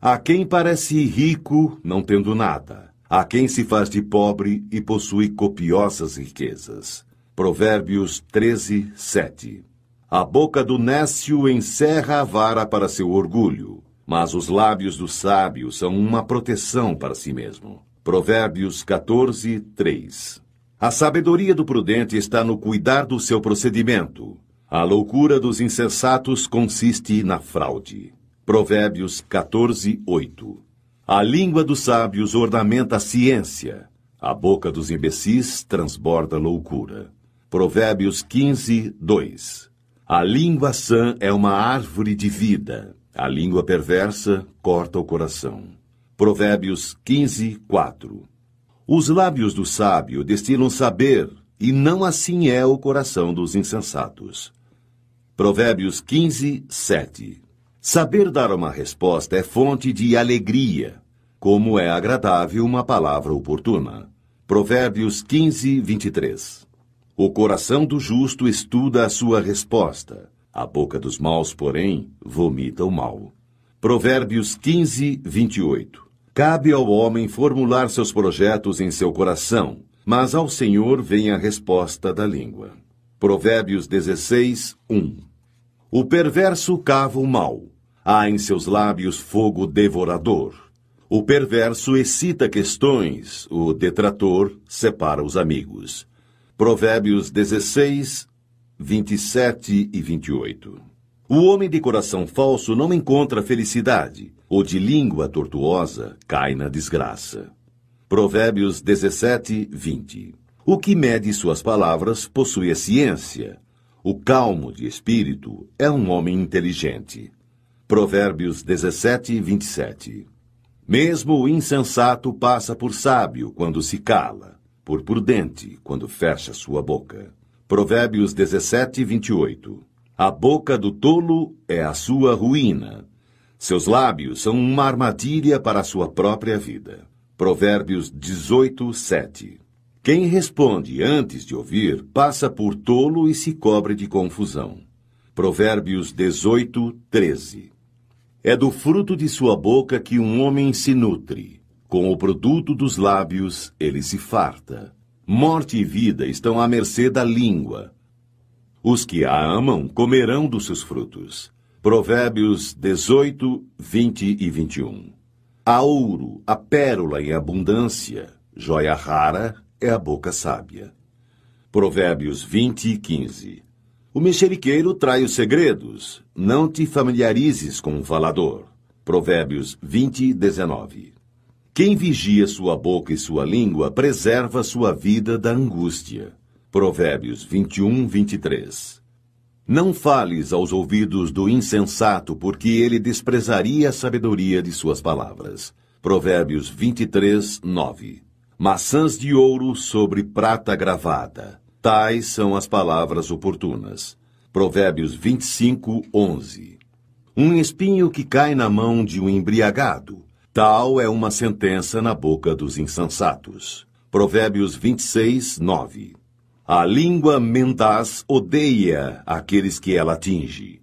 A quem parece rico, não tendo nada a quem se faz de pobre e possui copiosas riquezas. Provérbios 13, 7. A boca do nécio encerra a vara para seu orgulho, mas os lábios do sábio são uma proteção para si mesmo. Provérbios 14, 3. A sabedoria do prudente está no cuidar do seu procedimento. A loucura dos insensatos consiste na fraude. Provérbios 14, 8. A língua dos sábios ornamenta a ciência. A boca dos imbecis transborda loucura. Provérbios 15, 2. A língua sã é uma árvore de vida. A língua perversa corta o coração. Provérbios 15, 4. Os lábios do sábio destilam saber, e não assim é o coração dos insensatos. Provérbios 15, 7. Saber dar uma resposta é fonte de alegria, como é agradável uma palavra oportuna. Provérbios 15, 23. O coração do justo estuda a sua resposta, a boca dos maus, porém, vomita o mal. Provérbios 15, 28. Cabe ao homem formular seus projetos em seu coração, mas ao Senhor vem a resposta da língua. Provérbios 16, 1. O perverso cava o mal Há em seus lábios fogo devorador. O perverso excita questões, o detrator separa os amigos. Provérbios 16, 27 e 28. O homem de coração falso não encontra felicidade, o de língua tortuosa cai na desgraça. Provérbios 17, 20. O que mede suas palavras possui a ciência. O calmo de espírito é um homem inteligente. Provérbios 17, 27. Mesmo o insensato passa por sábio quando se cala, por prudente quando fecha sua boca. Provérbios 17, 28. A boca do tolo é a sua ruína. Seus lábios são uma armadilha para a sua própria vida. Provérbios 18, 7. Quem responde antes de ouvir passa por tolo e se cobre de confusão. Provérbios 18, 13. É do fruto de sua boca que um homem se nutre. Com o produto dos lábios ele se farta. Morte e vida estão à mercê da língua. Os que a amam comerão dos seus frutos. Provérbios 18, 20 e 21. A ouro, a pérola em abundância, joia rara é a boca sábia. Provérbios 20 e 15. O mexeriqueiro trai os segredos. Não te familiarizes com o falador. Provérbios 20, 19. Quem vigia sua boca e sua língua preserva sua vida da angústia. Provérbios 21, 23. Não fales aos ouvidos do insensato, porque ele desprezaria a sabedoria de suas palavras. Provérbios 23, 9. Maçãs de ouro sobre prata gravada Tais são as palavras oportunas. Provérbios 25, 11. Um espinho que cai na mão de um embriagado, tal é uma sentença na boca dos insensatos. Provérbios 26, 9. A língua mendaz odeia aqueles que ela atinge.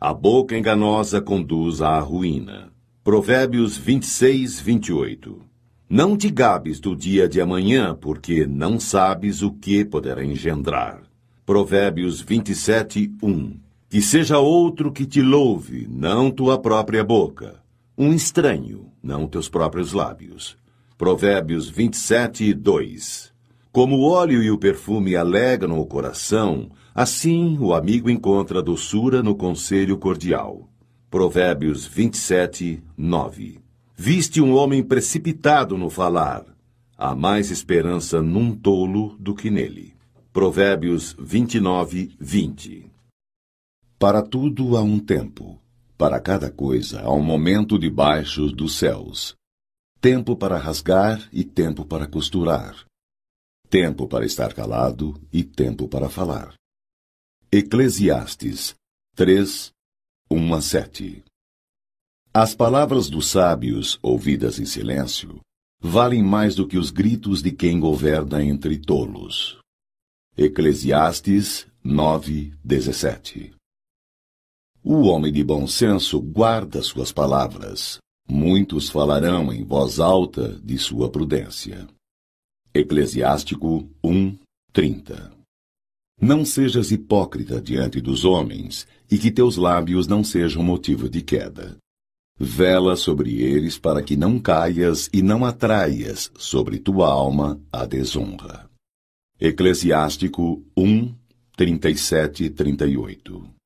A boca enganosa conduz à ruína. Provérbios 26, 28. Não te gabes do dia de amanhã, porque não sabes o que poderá engendrar. Provérbios 27, 1. Que seja outro que te louve, não tua própria boca. Um estranho, não teus próprios lábios. Provérbios 27, 2. Como o óleo e o perfume alegram o coração, assim o amigo encontra doçura no conselho cordial. Provérbios 27, 9. Viste um homem precipitado no falar. Há mais esperança num tolo do que nele. Provérbios 29, 20. Para tudo há um tempo, para cada coisa há um momento debaixo dos céus. Tempo para rasgar e tempo para costurar. Tempo para estar calado e tempo para falar. Eclesiastes 3, 1 a 7 As palavras dos sábios, ouvidas em silêncio, valem mais do que os gritos de quem governa entre tolos. Eclesiastes 9, 17 O homem de bom senso guarda suas palavras. Muitos falarão em voz alta de sua prudência. Eclesiástico 1, 30 Não sejas hipócrita diante dos homens, e que teus lábios não sejam motivo de queda. Vela sobre eles para que não caias e não atraias sobre tua alma a desonra. Eclesiástico 1, 37 e 38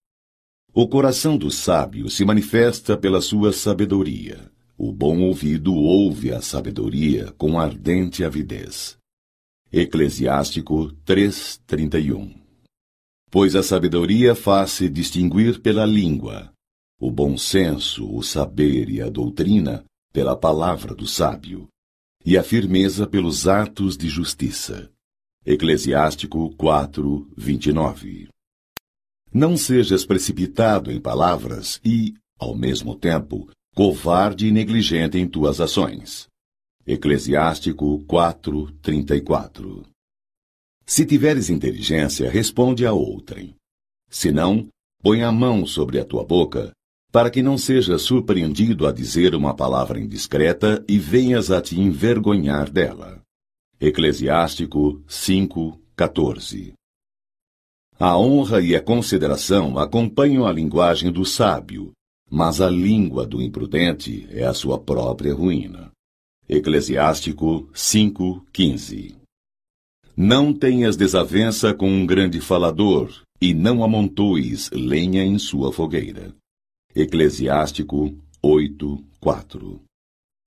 O coração do sábio se manifesta pela sua sabedoria. O bom ouvido ouve a sabedoria com ardente avidez. Eclesiástico 3, 31 Pois a sabedoria faz-se distinguir pela língua, o bom senso, o saber e a doutrina pela palavra do sábio, e a firmeza pelos atos de justiça. Eclesiástico 4, 29. Não sejas precipitado em palavras e, ao mesmo tempo, covarde e negligente em tuas ações. Eclesiástico 4, 34. Se tiveres inteligência, responde a outrem. Se não, põe a mão sobre a tua boca, para que não sejas surpreendido a dizer uma palavra indiscreta e venhas a te envergonhar dela. Eclesiástico 5, 14 A honra e a consideração acompanham a linguagem do sábio, mas a língua do imprudente é a sua própria ruína. Eclesiástico 5, 15 Não tenhas desavença com um grande falador, e não amontoes lenha em sua fogueira. Eclesiástico 8, 4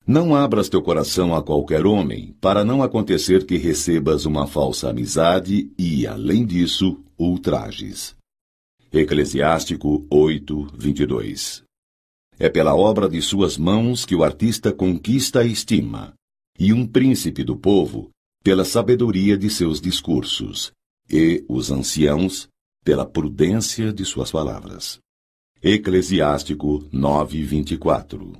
não abras teu coração a qualquer homem, para não acontecer que recebas uma falsa amizade e, além disso, ultrajes. Eclesiástico 8, 22 É pela obra de suas mãos que o artista conquista a estima, e um príncipe do povo, pela sabedoria de seus discursos, e os anciãos, pela prudência de suas palavras. Eclesiástico 9, 24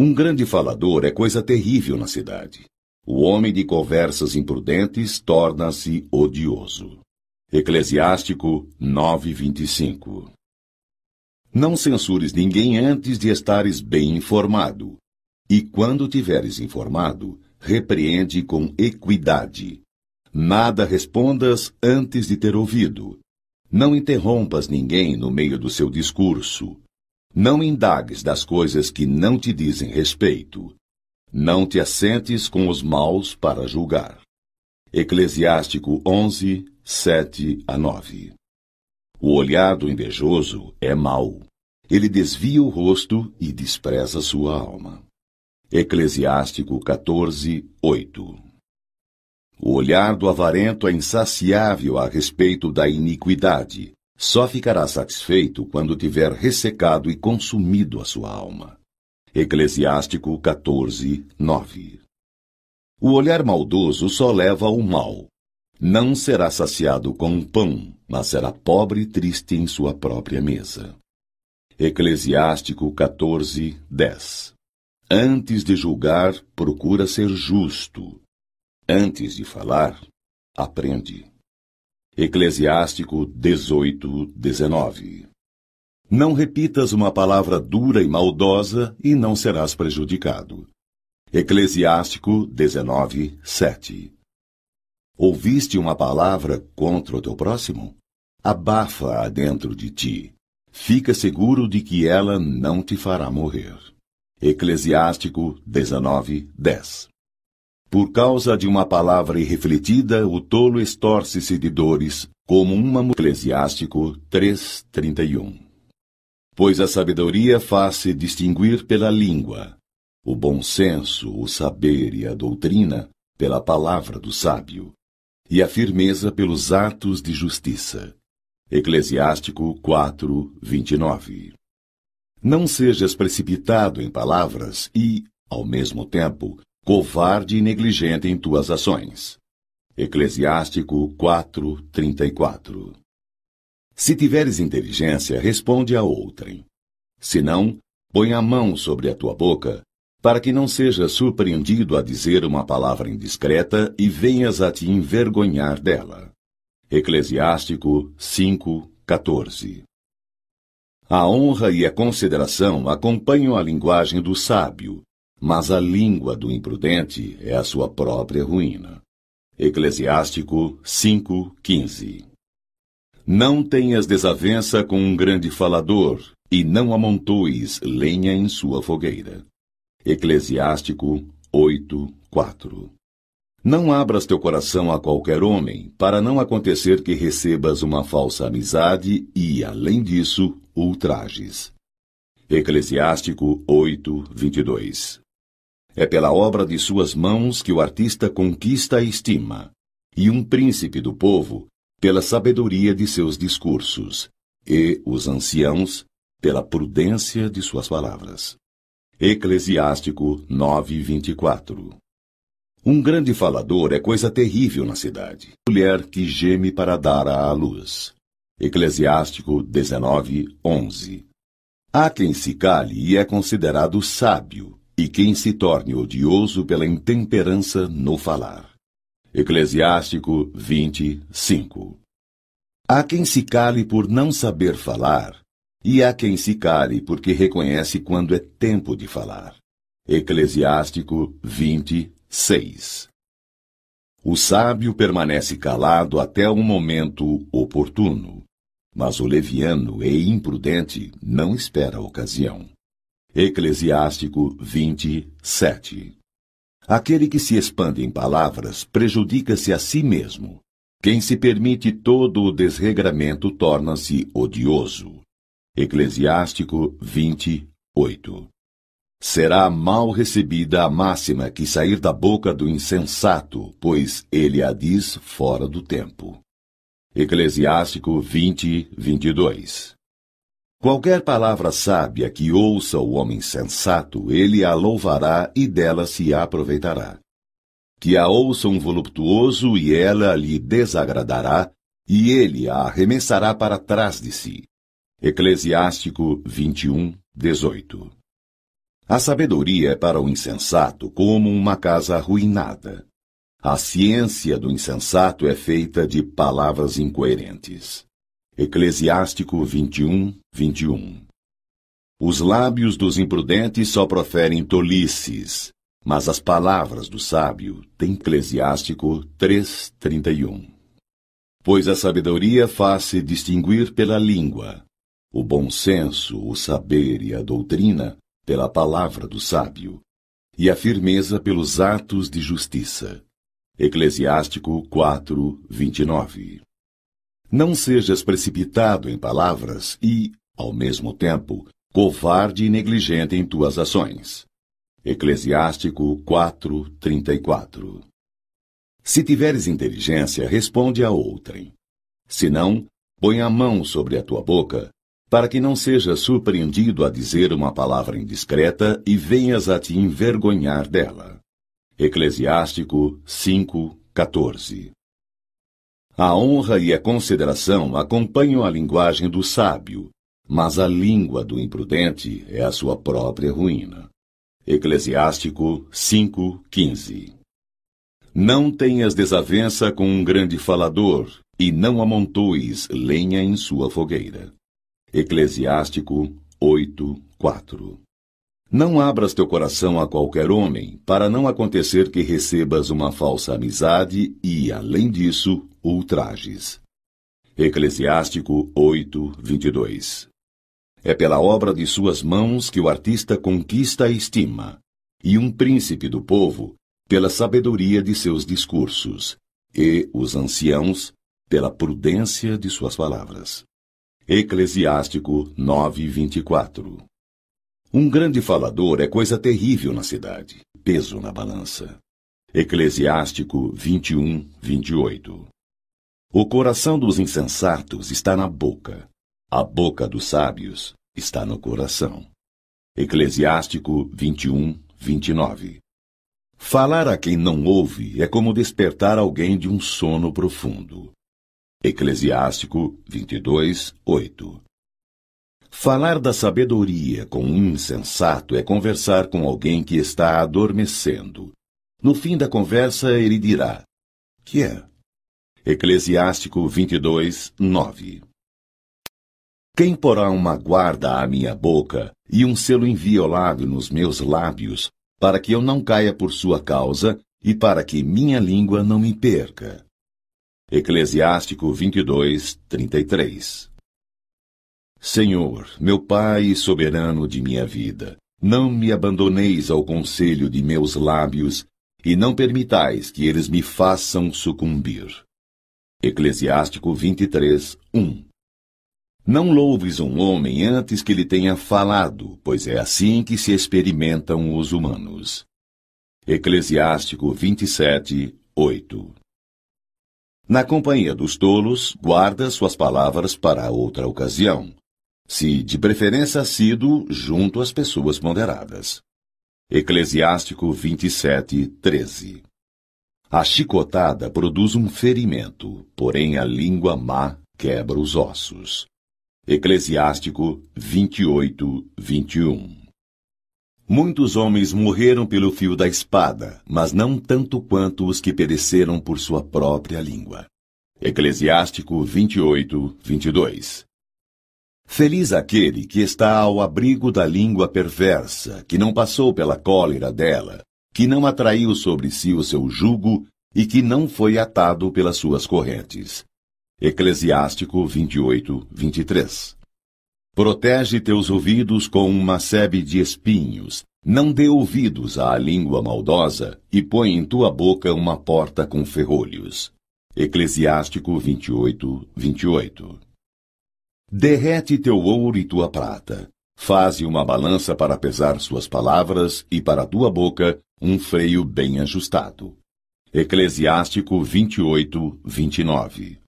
um grande falador é coisa terrível na cidade. O homem de conversas imprudentes torna-se odioso. Eclesiástico 9:25 Não censures ninguém antes de estares bem informado. E quando tiveres informado, repreende com equidade. Nada respondas antes de ter ouvido. Não interrompas ninguém no meio do seu discurso. Não indagues das coisas que não te dizem respeito. Não te assentes com os maus para julgar. Eclesiástico 11, 7 a 9 O olhar do invejoso é mau. Ele desvia o rosto e despreza sua alma. Eclesiástico 14, 8 O olhar do avarento é insaciável a respeito da iniquidade, só ficará satisfeito quando tiver ressecado e consumido a sua alma. Eclesiástico 14, 9 O olhar maldoso só leva ao mal. Não será saciado com pão, mas será pobre e triste em sua própria mesa. Eclesiástico 14, 10 Antes de julgar, procura ser justo. Antes de falar, aprende. Eclesiástico 18, 19 Não repitas uma palavra dura e maldosa e não serás prejudicado. Eclesiástico 19, 7 Ouviste uma palavra contra o teu próximo? Abafa-a dentro de ti. Fica seguro de que ela não te fará morrer. Eclesiástico 19, 10 Por causa de uma palavra irrefletida, o tolo estorce-se de dores, como uma... Eclesiástico 3, 31 Pois a sabedoria faz-se distinguir pela língua, o bom senso, o saber e a doutrina pela palavra do sábio, e a firmeza pelos atos de justiça. Eclesiástico 4, 29 não sejas precipitado em palavras e, ao mesmo tempo, covarde e negligente em tuas ações. Eclesiástico 4, 34 Se tiveres inteligência, responde a outrem. Se não, põe a mão sobre a tua boca, para que não sejas surpreendido a dizer uma palavra indiscreta e venhas a te envergonhar dela. Eclesiástico 5, 14 a honra e a consideração acompanham a linguagem do sábio, mas a língua do imprudente é a sua própria ruína. Eclesiástico 5:15 Não tenhas desavença com um grande falador, e não amontoes lenha em sua fogueira. Eclesiástico 8:4 Não abras teu coração a qualquer homem, para não acontecer que recebas uma falsa amizade e, além disso, ultrajes. Eclesiástico 8, 22 É pela obra de suas mãos que o artista conquista a estima, e um príncipe do povo pela sabedoria de seus discursos, e os anciãos pela prudência de suas palavras. Eclesiástico 9, 24 Um grande falador é coisa terrível na cidade, mulher que geme para dar à luz. Eclesiástico 19, 11 Há quem se cale e é considerado sábio, e quem se torne odioso pela intemperança no falar. Eclesiástico 20, 5 Há quem se cale por não saber falar, e há quem se cale porque reconhece quando é tempo de falar. Eclesiástico 20, 6 O sábio permanece calado até o momento oportuno mas o leviano e imprudente não espera a ocasião. Eclesiástico 27 Aquele que se expande em palavras prejudica-se a si mesmo. Quem se permite todo o desregramento torna-se odioso. Eclesiástico 28 Será mal recebida a máxima que sair da boca do insensato, pois ele a diz fora do tempo. Eclesiástico 20, 22 Qualquer palavra sábia que ouça o homem sensato, ele a louvará e dela se aproveitará. Que a ouça um voluptuoso e ela lhe desagradará, e ele a arremessará para trás de si. Eclesiástico 21, 18 A sabedoria é para o insensato como uma casa arruinada. A ciência do insensato é feita de palavras incoerentes. Eclesiástico 21, 21 Os lábios dos imprudentes só proferem tolices, mas as palavras do sábio têm Eclesiástico 3, 31 Pois a sabedoria faz-se distinguir pela língua, o bom senso, o saber e a doutrina pela palavra do sábio, e a firmeza pelos atos de justiça. Eclesiástico 4, 29 Não sejas precipitado em palavras e, ao mesmo tempo, covarde e negligente em tuas ações. Eclesiástico 4, 34 Se tiveres inteligência, responde a outrem. Se não, põe a mão sobre a tua boca, para que não sejas surpreendido a dizer uma palavra indiscreta e venhas a te envergonhar dela. Eclesiástico 5, 14 A honra e a consideração acompanham a linguagem do sábio, mas a língua do imprudente é a sua própria ruína. Eclesiástico 5:15 Não tenhas desavença com um grande falador, e não amontoes lenha em sua fogueira. Eclesiástico 8:4 Não abras teu coração a qualquer homem, para não acontecer que recebas uma falsa amizade e, além disso, ultrajes. Eclesiástico 8, 22 É pela obra de suas mãos que o artista conquista a estima, e um príncipe do povo pela sabedoria de seus discursos, e os anciãos pela prudência de suas palavras. Eclesiástico 9, 24 Um grande falador é coisa terrível na cidade, peso na balança. Eclesiástico 21, 28 o coração dos insensatos está na boca. A boca dos sábios está no coração. Eclesiástico 21, 29. Falar a quem não ouve é como despertar alguém de um sono profundo. Eclesiástico 22, 8. Falar da sabedoria com um insensato é conversar com alguém que está adormecendo. No fim da conversa, ele dirá: Que é? Eclesiástico 22, 9 Quem porá uma guarda à minha boca e um selo inviolável nos meus lábios, para que eu não caia por sua causa e para que minha língua não me perca? Eclesiástico 22, 33 Senhor, meu Pai e soberano de minha vida, não me abandoneis ao conselho de meus lábios, e não permitais que eles me façam sucumbir. Eclesiástico 23, 1 Não louves um homem antes que lhe tenha falado, pois é assim que se experimentam os humanos. Eclesiástico 27, 8 Na companhia dos tolos, guarda suas palavras para outra ocasião, se de preferência sido junto às pessoas moderadas. Eclesiástico 27, 13 a chicotada produz um ferimento, porém a língua má quebra os ossos. Eclesiástico 28, 21 Muitos homens morreram pelo fio da espada, mas não tanto quanto os que pereceram por sua própria língua. Eclesiástico 28, 22 Feliz aquele que está ao abrigo da língua perversa, que não passou pela cólera dela, que não atraiu sobre si o seu jugo e que não foi atado pelas suas correntes. Eclesiástico 28, 23. Protege teus ouvidos com uma sebe de espinhos, não dê ouvidos à língua maldosa, e põe em tua boca uma porta com ferrolhos. Eclesiástico 28, 28. Derrete teu ouro e tua prata. Faze uma balança para pesar suas palavras, e para tua boca um freio bem ajustado. Eclesiástico 28, 29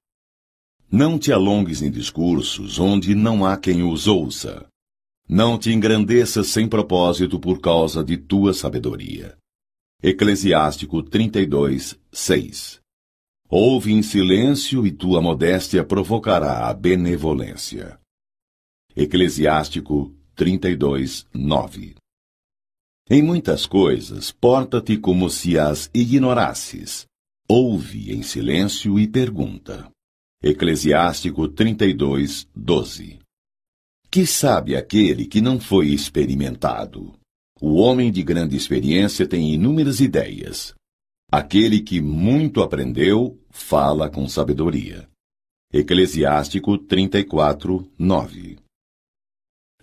Não te alongues em discursos onde não há quem os ouça. Não te engrandeças sem propósito por causa de tua sabedoria. Eclesiástico 32, 6 Ouve em silêncio e tua modéstia provocará a benevolência. Eclesiástico 32, 9 em muitas coisas, porta-te como se as ignorasses. Ouve em silêncio e pergunta. Eclesiástico 32, 12 Que sabe aquele que não foi experimentado? O homem de grande experiência tem inúmeras ideias. Aquele que muito aprendeu, fala com sabedoria. Eclesiástico 34, 9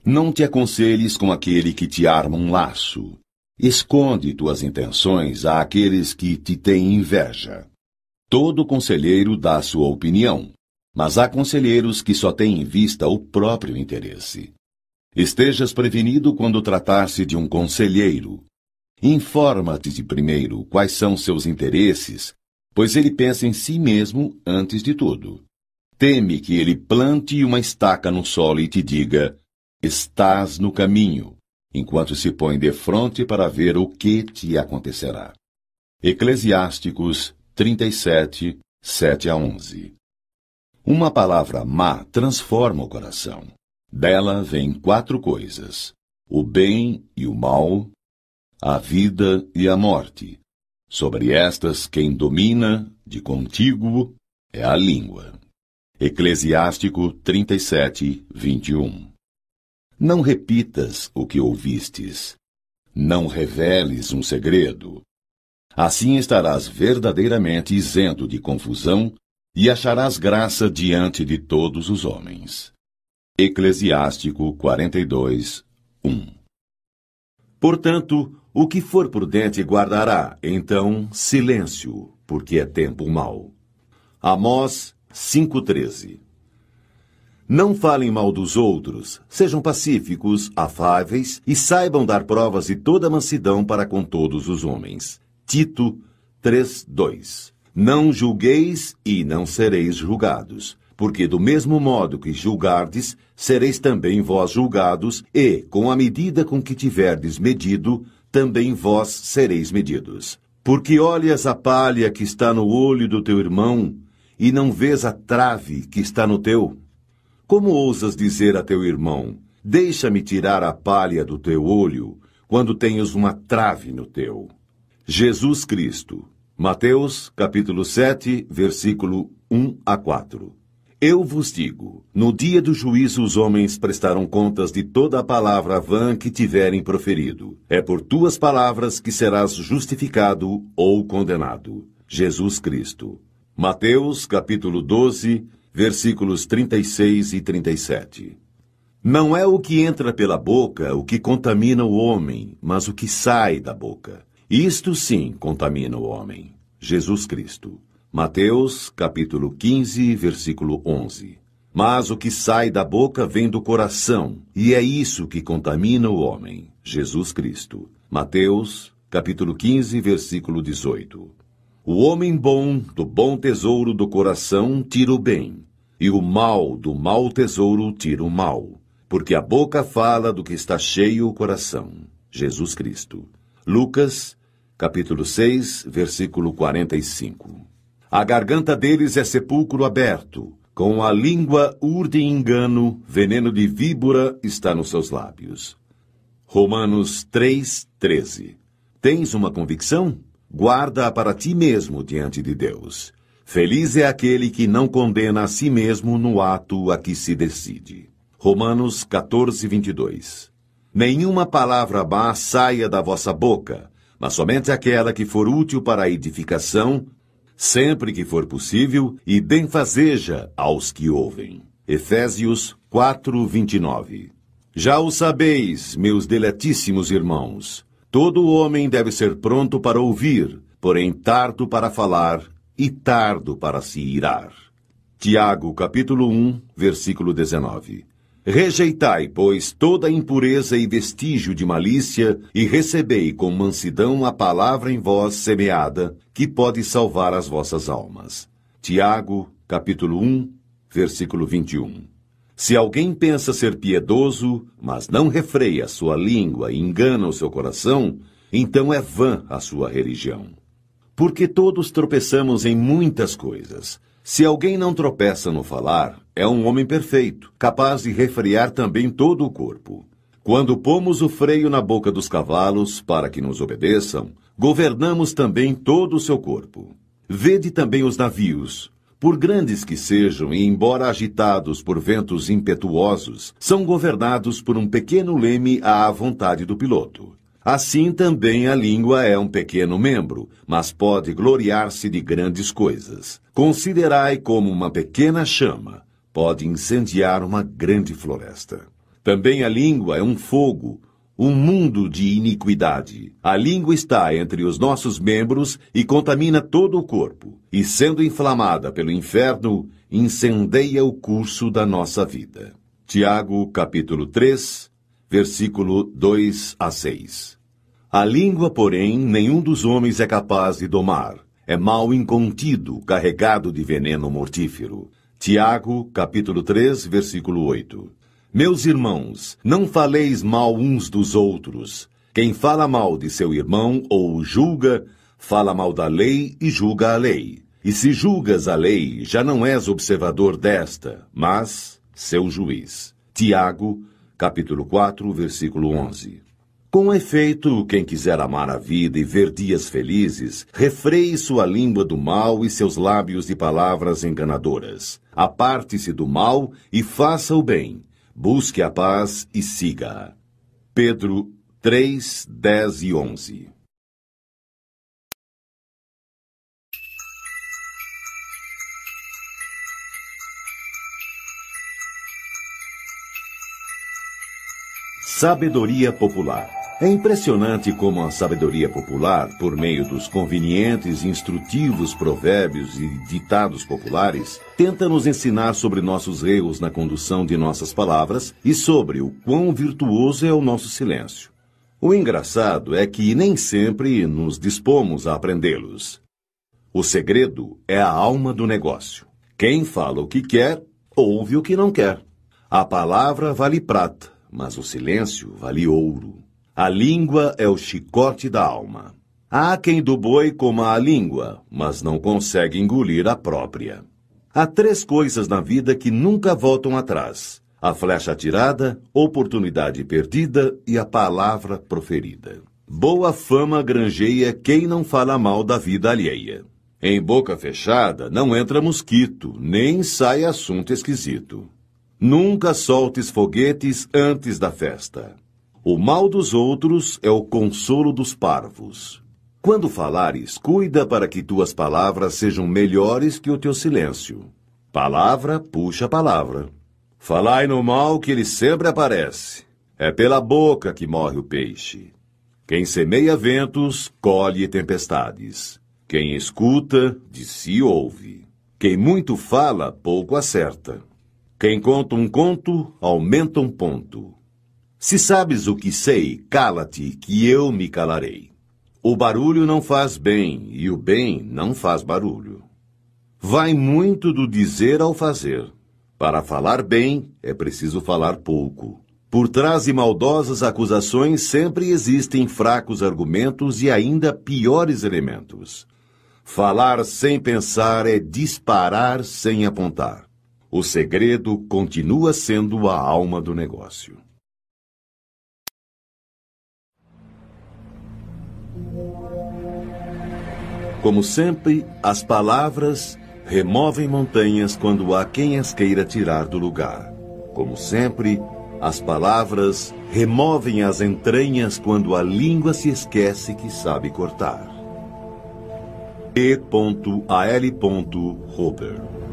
não te aconselhes com aquele que te arma um laço. Esconde tuas intenções àqueles que te têm inveja. Todo conselheiro dá sua opinião, mas há conselheiros que só têm em vista o próprio interesse. Estejas prevenido quando tratar-se de um conselheiro. Informa-te de primeiro quais são seus interesses, pois ele pensa em si mesmo antes de tudo. Teme que ele plante uma estaca no solo e te diga: Estás no caminho, enquanto se põe de frente para ver o que te acontecerá. Eclesiásticos 37, 7 a 11. Uma palavra má transforma o coração. Dela vem quatro coisas: o bem e o mal, a vida e a morte. Sobre estas, quem domina, de contíguo, é a língua. Eclesiástico 37, 21. Não repitas o que ouvistes. Não reveles um segredo. Assim estarás verdadeiramente isento de confusão e acharás graça diante de todos os homens. Eclesiástico 42, 1 Portanto, o que for prudente guardará, então, silêncio, porque é tempo mau. Amós 5,13 Não falem mal dos outros, sejam pacíficos, afáveis e saibam dar provas de toda mansidão para com todos os homens. Tito 3,2 Não julgueis e não sereis julgados porque do mesmo modo que julgardes, sereis também vós julgados, e, com a medida com que tiverdes medido, também vós sereis medidos. Porque olhas a palha que está no olho do teu irmão, e não vês a trave que está no teu? Como ousas dizer a teu irmão, deixa-me tirar a palha do teu olho, quando tens uma trave no teu? Jesus Cristo. Mateus, capítulo 7, versículo 1 a 4. Eu vos digo: no dia do juízo os homens prestarão contas de toda a palavra vã que tiverem proferido. É por tuas palavras que serás justificado ou condenado. Jesus Cristo. Mateus, capítulo 12, versículos 36 e 37. Não é o que entra pela boca o que contamina o homem, mas o que sai da boca. Isto sim contamina o homem. Jesus Cristo. Mateus, capítulo 15, versículo 11. Mas o que sai da boca vem do coração, e é isso que contamina o homem. Jesus Cristo. Mateus, capítulo 15, versículo 18. O homem bom, do bom tesouro do coração, tira o bem, e o mal, do mau tesouro, tira o mal. Porque a boca fala do que está cheio o coração. Jesus Cristo. Lucas, capítulo 6, versículo 45. A garganta deles é sepulcro aberto. Com a língua urde engano, veneno de víbora está nos seus lábios. Romanos 3:13. Tens uma convicção? Guarda-a para ti mesmo diante de Deus. Feliz é aquele que não condena a si mesmo no ato a que se decide. Romanos 14:22. Nenhuma palavra má saia da vossa boca, mas somente aquela que for útil para a edificação, sempre que for possível, e benfazeja aos que ouvem. Efésios 4, 29. Já o sabeis, meus deletíssimos irmãos, todo homem deve ser pronto para ouvir, porém tardo para falar e tardo para se irar. Tiago, capítulo 1, versículo 19. Rejeitai, pois, toda impureza e vestígio de malícia, e recebei com mansidão a palavra em vós semeada, que pode salvar as vossas almas. Tiago, capítulo 1, versículo 21. Se alguém pensa ser piedoso, mas não refreia sua língua e engana o seu coração, então é vã a sua religião. Porque todos tropeçamos em muitas coisas. Se alguém não tropeça no falar, é um homem perfeito, capaz de refrear também todo o corpo. Quando pomos o freio na boca dos cavalos para que nos obedeçam, governamos também todo o seu corpo. Vede também os navios. Por grandes que sejam e embora agitados por ventos impetuosos, são governados por um pequeno leme à vontade do piloto. Assim também a língua é um pequeno membro, mas pode gloriar-se de grandes coisas. Considerai como uma pequena chama pode incendiar uma grande floresta. Também a língua é um fogo, um mundo de iniquidade. A língua está entre os nossos membros e contamina todo o corpo, e sendo inflamada pelo inferno, incendeia o curso da nossa vida. Tiago, capítulo 3, versículo 2 a 6. A língua, porém, nenhum dos homens é capaz de domar. É mal incontido, carregado de veneno mortífero. Tiago, capítulo 3, versículo 8. Meus irmãos, não faleis mal uns dos outros. Quem fala mal de seu irmão ou julga, fala mal da lei e julga a lei. E se julgas a lei, já não és observador desta, mas seu juiz. Tiago, capítulo 4, versículo 11. Com efeito, quem quiser amar a vida e ver dias felizes, refreie sua língua do mal e seus lábios de palavras enganadoras. Aparte-se do mal e faça o bem. Busque a paz e siga-a. Pedro 3, 10 e 11 Sabedoria Popular é impressionante como a sabedoria popular, por meio dos convenientes e instrutivos provérbios e ditados populares, tenta nos ensinar sobre nossos erros na condução de nossas palavras e sobre o quão virtuoso é o nosso silêncio. O engraçado é que nem sempre nos dispomos a aprendê-los. O segredo é a alma do negócio. Quem fala o que quer, ouve o que não quer. A palavra vale prata, mas o silêncio vale ouro. A língua é o chicote da alma. Há quem do boi coma a língua, mas não consegue engolir a própria. Há três coisas na vida que nunca voltam atrás: a flecha atirada, oportunidade perdida e a palavra proferida. Boa fama granjeia quem não fala mal da vida alheia. Em boca fechada não entra mosquito, nem sai assunto esquisito. Nunca soltes foguetes antes da festa. O mal dos outros é o consolo dos parvos. Quando falares, cuida para que tuas palavras sejam melhores que o teu silêncio. Palavra puxa palavra. Falai no mal que ele sempre aparece. É pela boca que morre o peixe. Quem semeia ventos, colhe tempestades. Quem escuta, de si ouve. Quem muito fala, pouco acerta. Quem conta um conto, aumenta um ponto. Se sabes o que sei, cala-te, que eu me calarei. O barulho não faz bem, e o bem não faz barulho. Vai muito do dizer ao fazer. Para falar bem, é preciso falar pouco. Por trás de maldosas acusações sempre existem fracos argumentos e ainda piores elementos. Falar sem pensar é disparar sem apontar. O segredo continua sendo a alma do negócio. Como sempre, as palavras removem montanhas quando há quem as queira tirar do lugar. Como sempre, as palavras removem as entranhas quando a língua se esquece que sabe cortar. E.A.L. Rober